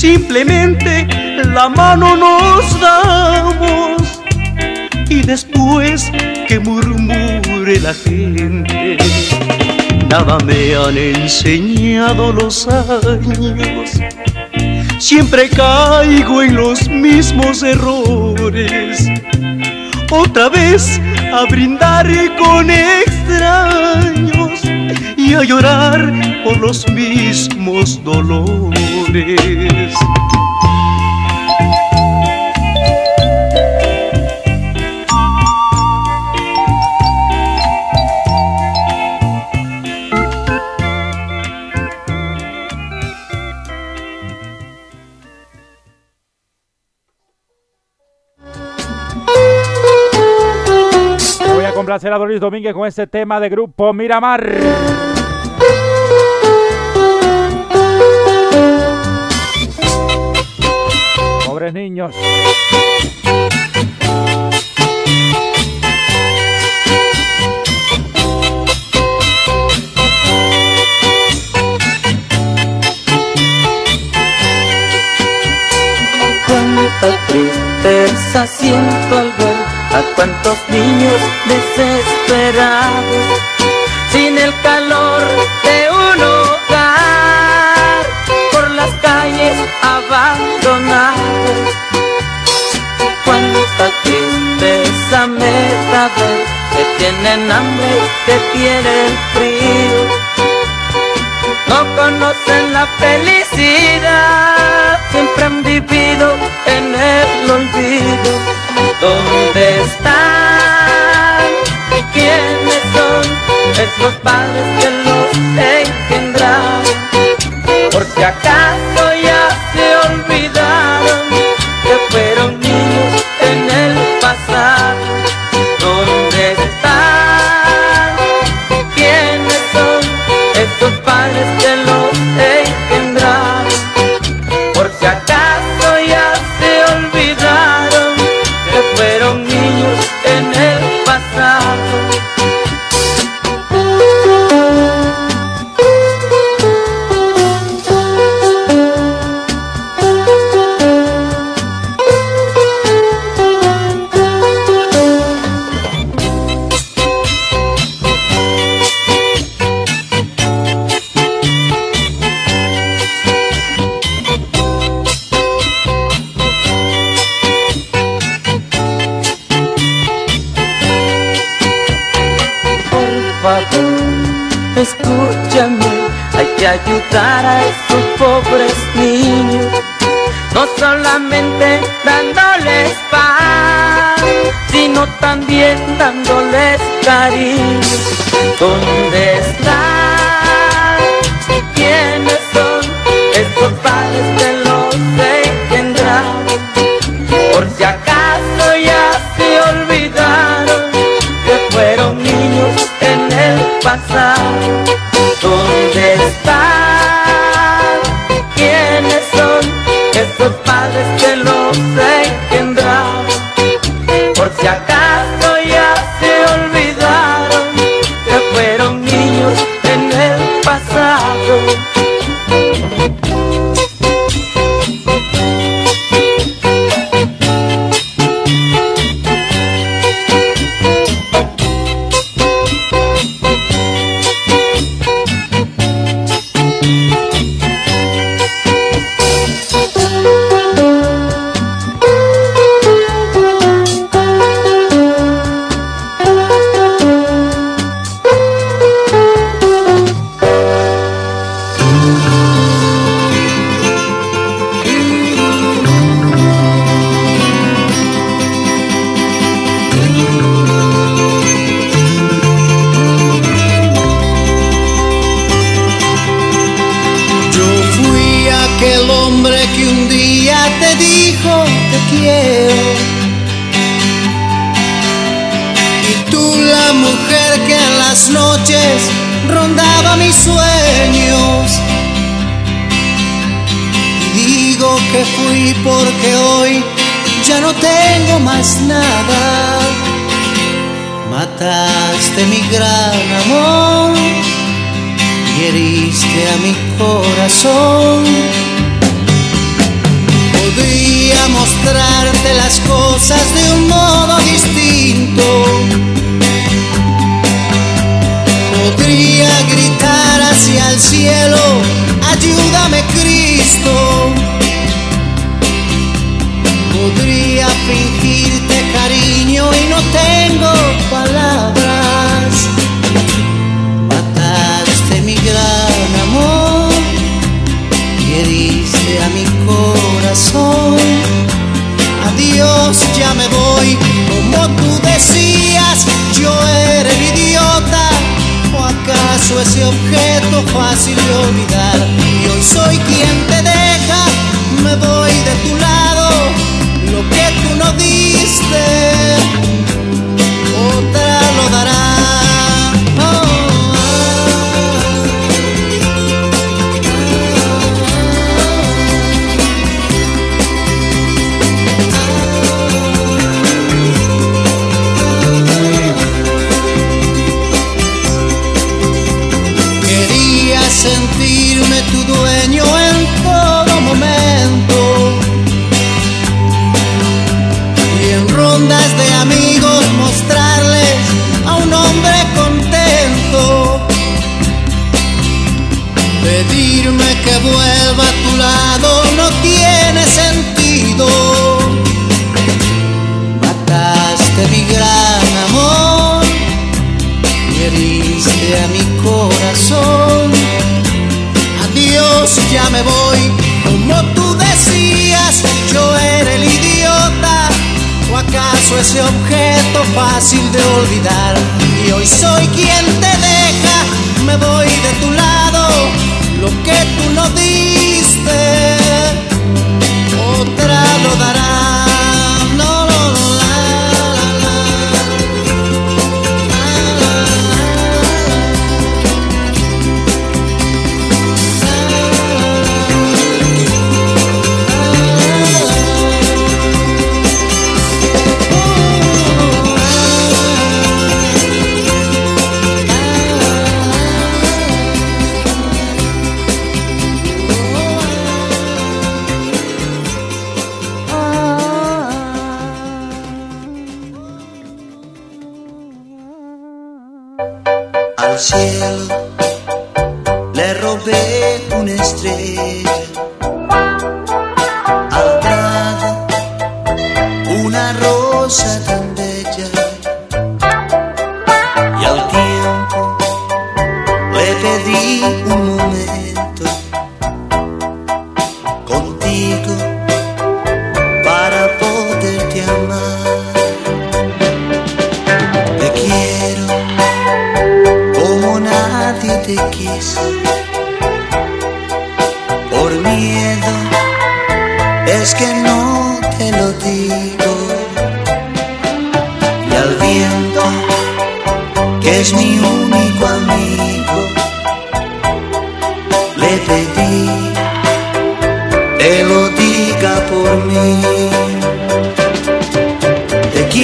Simplemente la mano nos damos y después que murmure la gente. Nada me han enseñado los años. Siempre caigo en los mismos errores. Otra vez a brindar con extraños y a llorar por los mismos dolores. Complacer a Doris Domínguez con este tema de grupo Miramar. Pobres niños. Cuánta tristeza siento al ver a cuantos niños desesperados sin el calor de un hogar por las calles abandonadas. Cuánta tristeza me da ver que tienen hambre que tienen frío. No conocen la felicidad, siempre han vivido en el olvido ¿Dónde están? ¿Quiénes son esos padres que los engendraron? Porque acá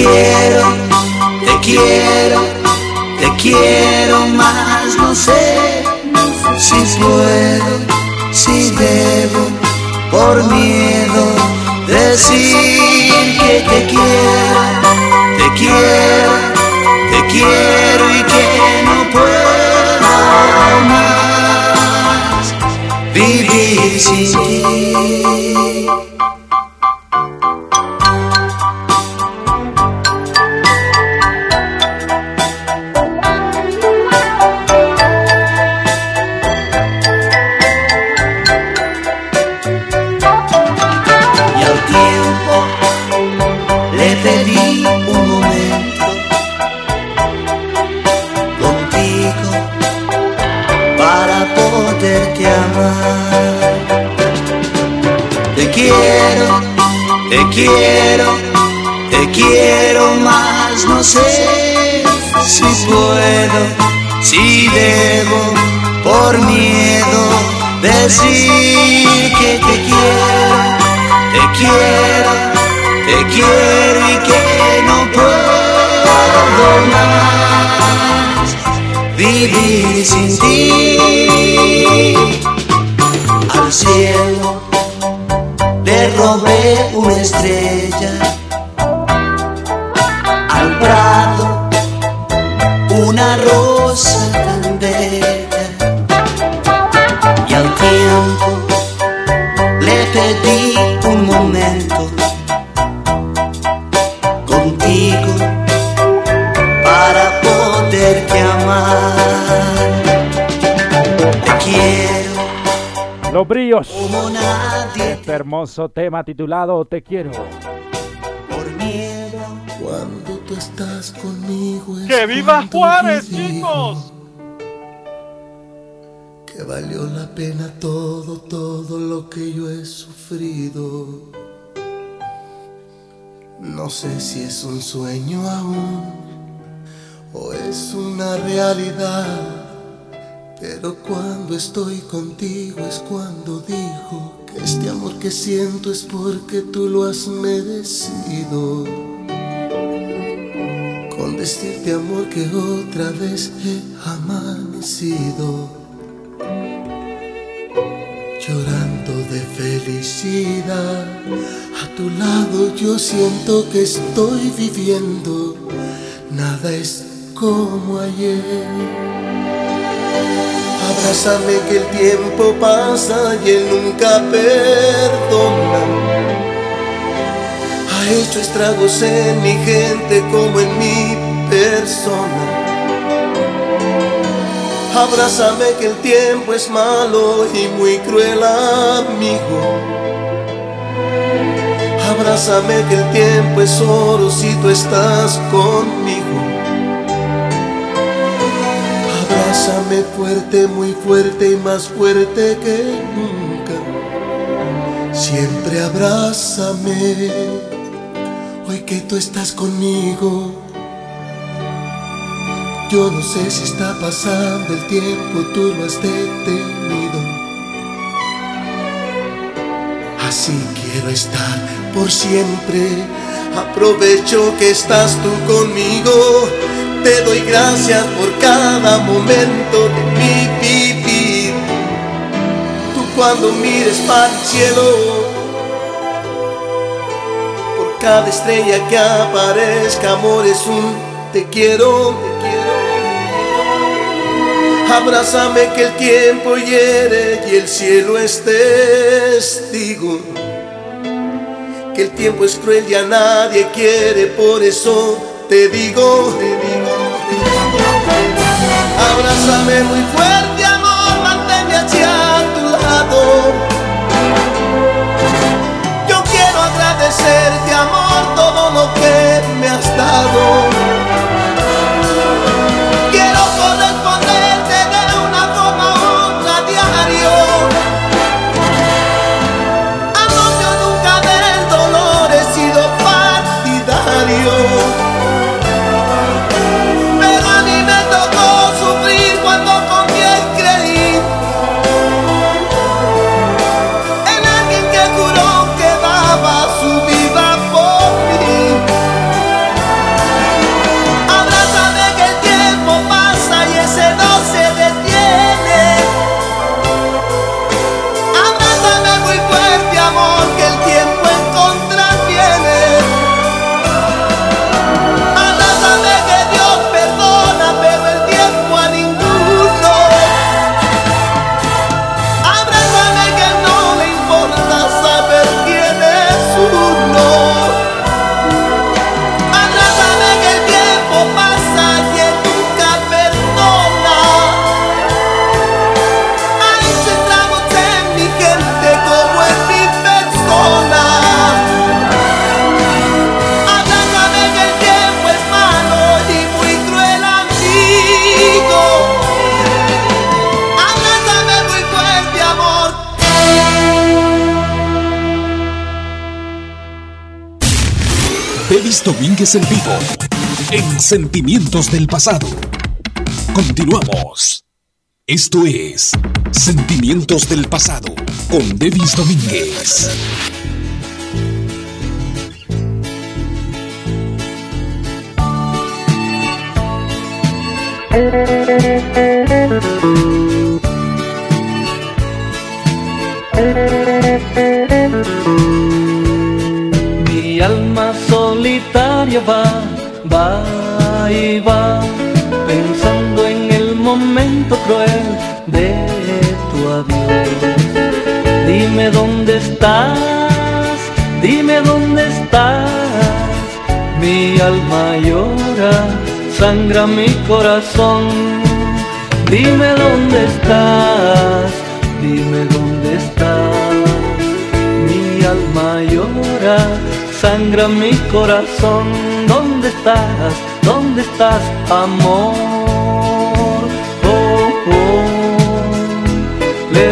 quiero, te quiero, te quiero más, no sé si puedo, si debo, por miedo decir que te quiero, te quiero, te quiero y que no puedo más vivir sin ti. Sé si puedo, si debo, por miedo decir que te quiero, te quiero, te quiero y que no puedo más vivir sin ti. Al cielo le robé una estrella, una rosa tan bella y al tiempo le pedí un momento contigo para poderte amar. Te quiero Los brillos. como nadie Este hermoso tema titulado Te quiero. por miedo. Cuando tú estás conmigo es ¡Que viva Juárez, chicos! Que valió la pena todo, todo lo que yo he sufrido. No sé si es un sueño aún o es una realidad. Pero cuando estoy contigo es cuando digo que este amor que siento es porque tú lo has merecido. Con decirte amor que otra vez he amanecido llorando de felicidad. A tu lado yo siento que estoy viviendo, nada es como ayer. Abrázame que el tiempo pasa y él nunca perdona. Ha hecho estragos en mi gente como en mi persona. Abrázame que el tiempo es malo y muy cruel amigo. Abrázame que el tiempo es oro si tú estás conmigo. Abrázame fuerte, muy fuerte y más fuerte que nunca. Siempre abrázame. Hoy que tú estás conmigo. Yo no sé si está pasando el tiempo, tú lo has detenido. Así quiero estar por siempre. Aprovecho que estás tú conmigo. Te doy gracias por cada momento de mi vivir. Tú cuando mires para el cielo, cada estrella que aparezca, amor es un te quiero, te quiero. Abrázame que el tiempo hiere y el cielo es testigo. Que el tiempo es cruel y a nadie quiere, por eso te digo, te digo. Abrázame muy fuerte, amor, manténme hacia tu lado. Yo quiero agradecerte, amor, pecado. Domínguez en vivo. En Sentimientos del Pasado. Continuamos. Esto es Sentimientos del Pasado con Davis Domínguez. Solitaria va, va y va, pensando en el momento cruel de tu adiós. Dime dónde estás, dime dónde estás, mi alma llora, sangra mi corazón. Dime dónde estás, dime dónde estás mi alma llora, sangra mi corazón. ¿Dónde estás? ¿Dónde estás, amor? Oh, oh. Le,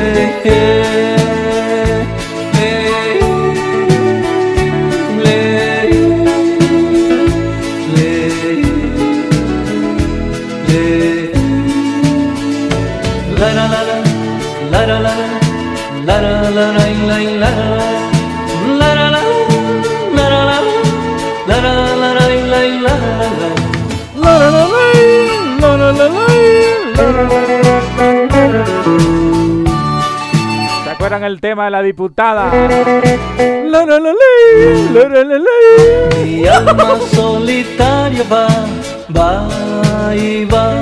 ¿Se acuerdan el tema de la diputada? La, la, la, la, la, la, ley. Mi alma solitaria va, va y va,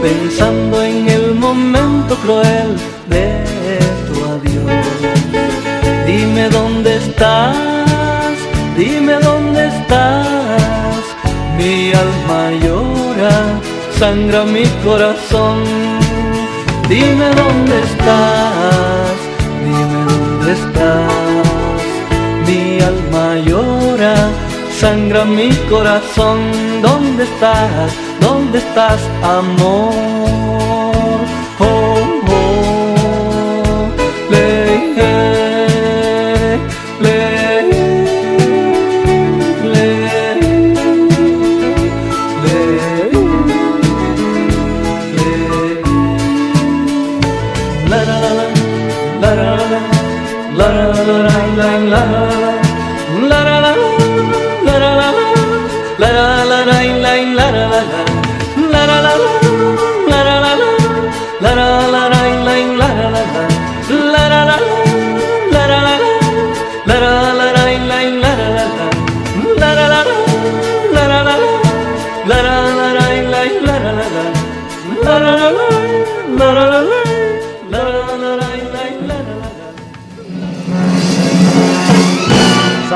pensando en el momento cruel de tu adiós. Dime dónde estás, dime dónde estás, mi alma llora, sangra mi corazón. Dime dónde estás, dónde estás, mi alma llora, sangra mi corazón. ¿Dónde estás? ¿Dónde estás, amor?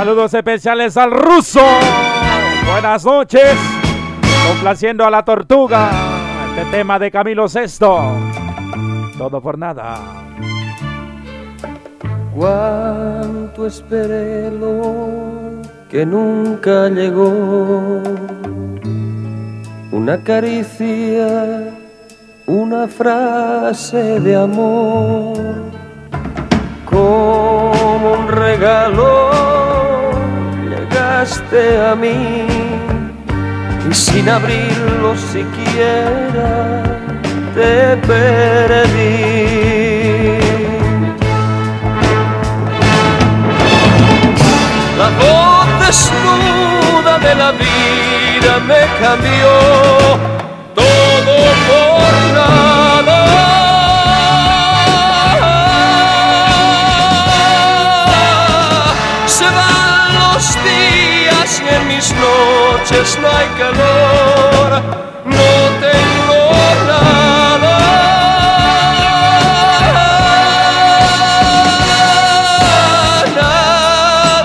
Saludos especiales al ruso. Buenas noches. Complaciendo a la tortuga. Este tema de Camilo Sesto. Todo por nada. Cuánto esperé lo que nunca llegó. Una caricia, una frase de amor, como un regalo a mí y sin abrirlo siquiera te perdí. La voz desnuda de la vida me cambió todo por nada. Noches no hay calor, no tengo nada,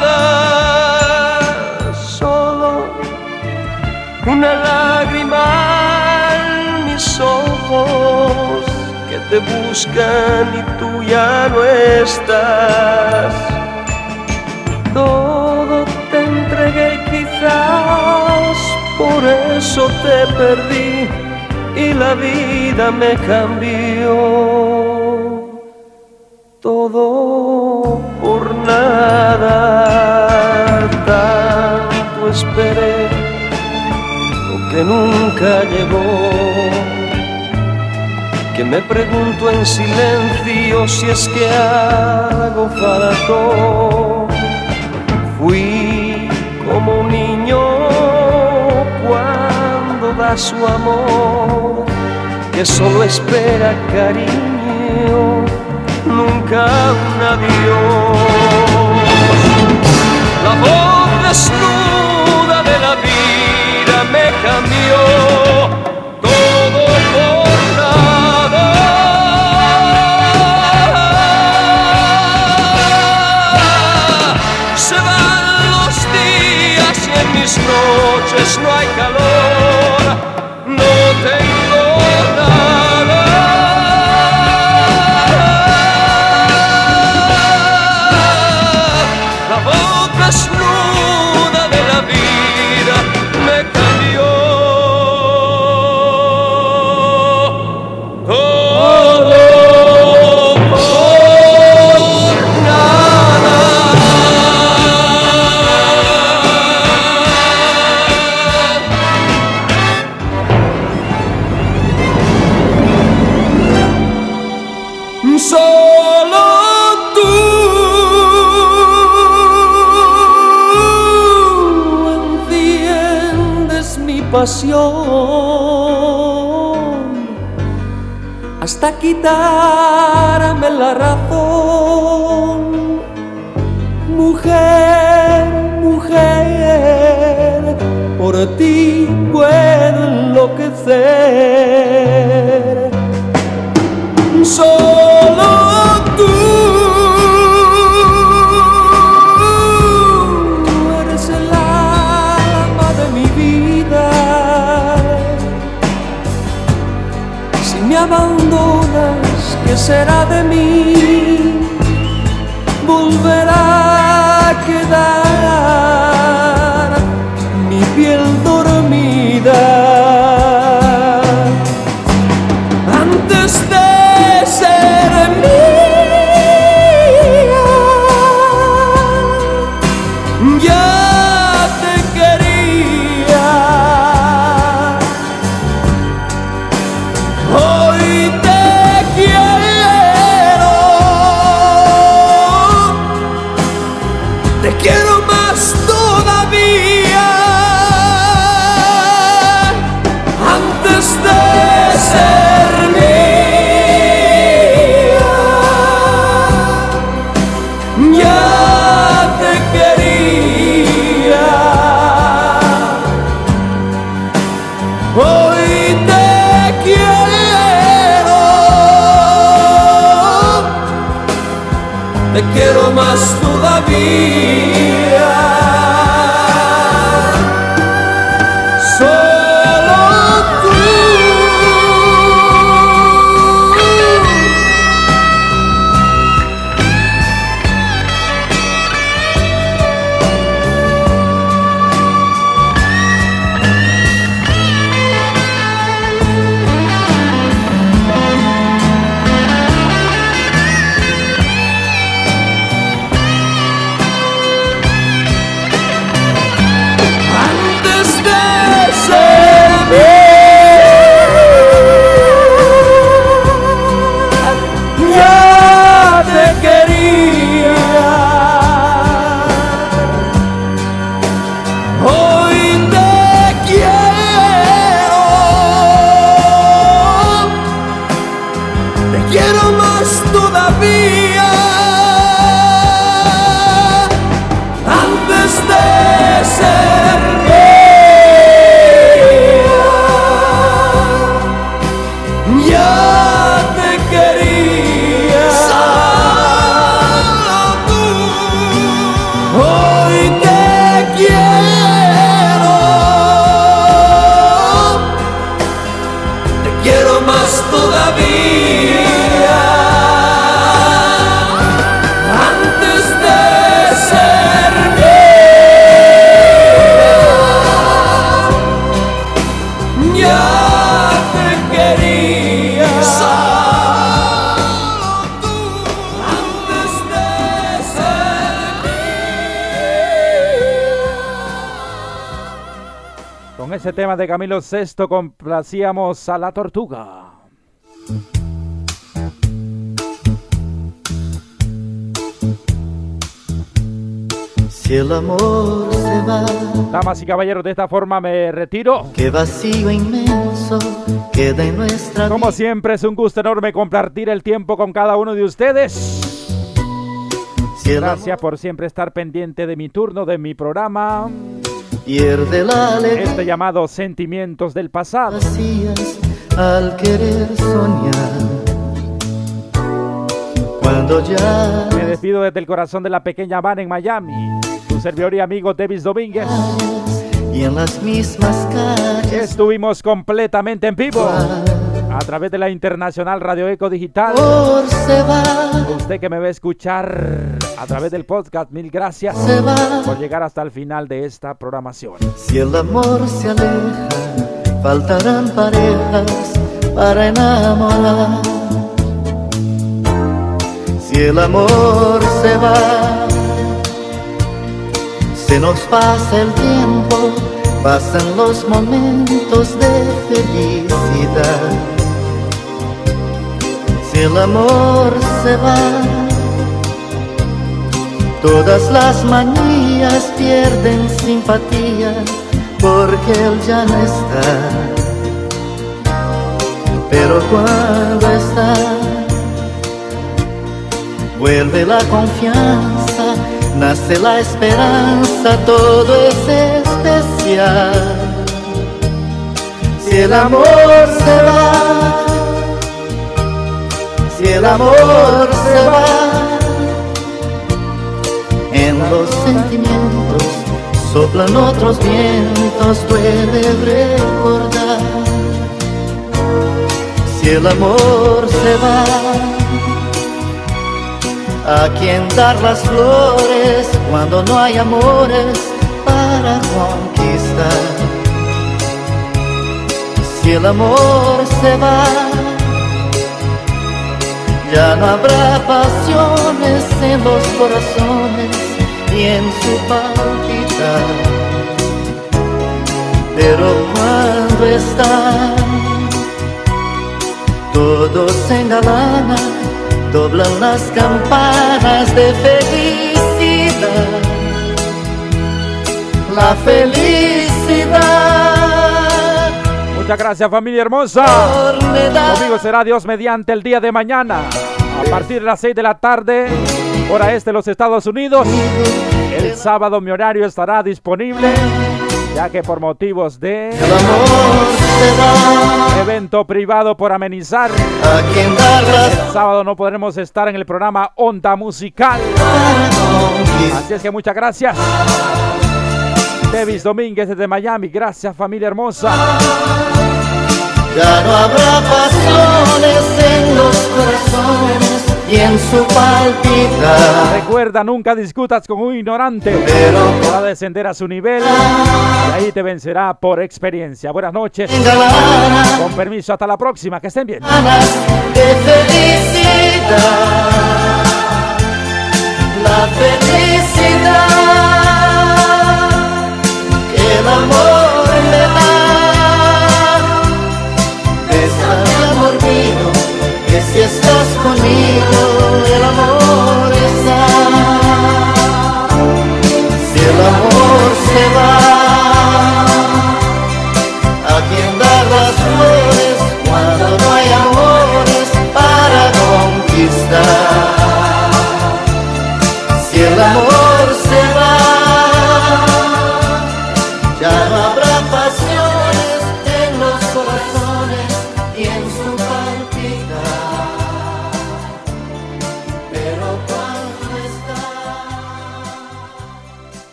nada, solo una lágrima en mis ojos que te buscan y tú ya no estás. Te perdí y la vida me cambió. Todo por nada, tanto esperé lo que nunca llegó. Que me pregunto en silencio si es que hago falto. Fui como un su amor, que solo espera cariño, nunca un adiós. La voz desnuda de la vida me cambió todo por los días y en mis noches no hay calor, voz desnuda hasta quitarme la razón. Mujer, mujer, por ti puedo enloquecer. Solo será de mí? Tema de Camilo Sesto complacíamos a la tortuga. Si el amor se va, Damas y caballeros, de esta forma me retiro. qué vacío inmenso queda en nuestra Como siempre, es un gusto enorme compartir el tiempo con cada uno de ustedes. Gracias por siempre estar pendiente de mi turno, de mi programa. Pierde la alegría Este llamado Sentimientos del Pasado. vacías al querer soñar. Cuando ya Me despido desde el corazón de la pequeña Habana en Miami. Tu servidor y amigo Davis Domínguez. y en las mismas calles Estuvimos completamente en vivo a través de la Internacional Radio Eco Digital. amor se va, Usted que me va a escuchar a través del podcast, mil gracias por llegar hasta el final de esta programación. si el amor se aleja, faltarán parejas para enamorar. Si el amor se va, se nos pasa el tiempo, pasan los momentos de felicidad. Si el amor se va, todas las manías pierden simpatía porque él ya no está. Pero cuando está, vuelve la confianza, nace la esperanza, todo es especial. Si el amor se va, si el amor se va, los sentimientos soplan otros vientos, duele recordar. Si el amor se va, ¿a quién dar las flores cuando no hay amores para conquistar? Si el amor se va, ya no habrá pasiones en los corazones su palpitar. Pero cuando está, todo se engalana, doblan las campanas de felicidad. La felicidad. Muchas gracias familia hermosa. Conmigo será Dios mediante el día de mañana. A partir de las 6 de la tarde, hora este de los Estados Unidos. El sábado mi horario estará disponible, ya que por motivos de evento privado por amenizar, el sábado no podremos estar en el programa Onda Musical. Así es que muchas gracias. Davis Domínguez desde Miami, gracias familia hermosa. Ya no habrá pasiones en los corazones y en su palpitar. Recuerda, nunca discutas con un ignorante para descender a su nivel y ahí te vencerá por experiencia. Buenas noches. Con permiso, hasta la próxima. Que estén bien. de felicidad. La felicidad que el amor me da. Bésame, amor mío, que si estás conmigo, el amor está. Si el amor se va, ¿a quién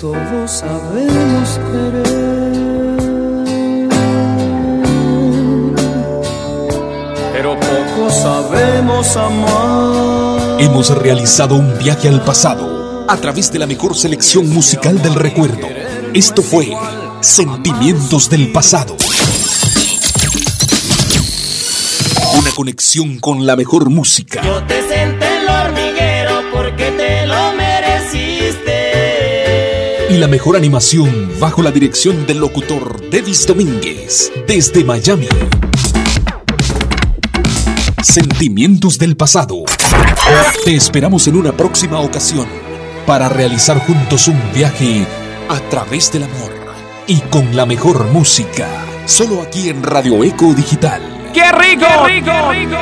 todos sabemos querer, pero poco sabemos amar. Hemos realizado un viaje al pasado a través de la mejor selección musical del recuerdo. Esto fue Sentimientos del Pasado. Una conexión con la mejor música. Yo te senté la mejor animación bajo la dirección del locutor Davis Domínguez desde Miami. Sentimientos del pasado. Te esperamos en una próxima ocasión para realizar juntos un viaje a través del amor y con la mejor música. Solo aquí en Radio Eco Digital. ¡Qué rico! ¡Qué rico!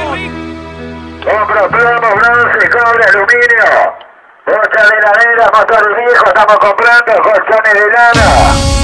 Compro plomo, bronce, cobre, aluminio. Bocha de heladera, motores viejos, estamos comprando colchones de lana.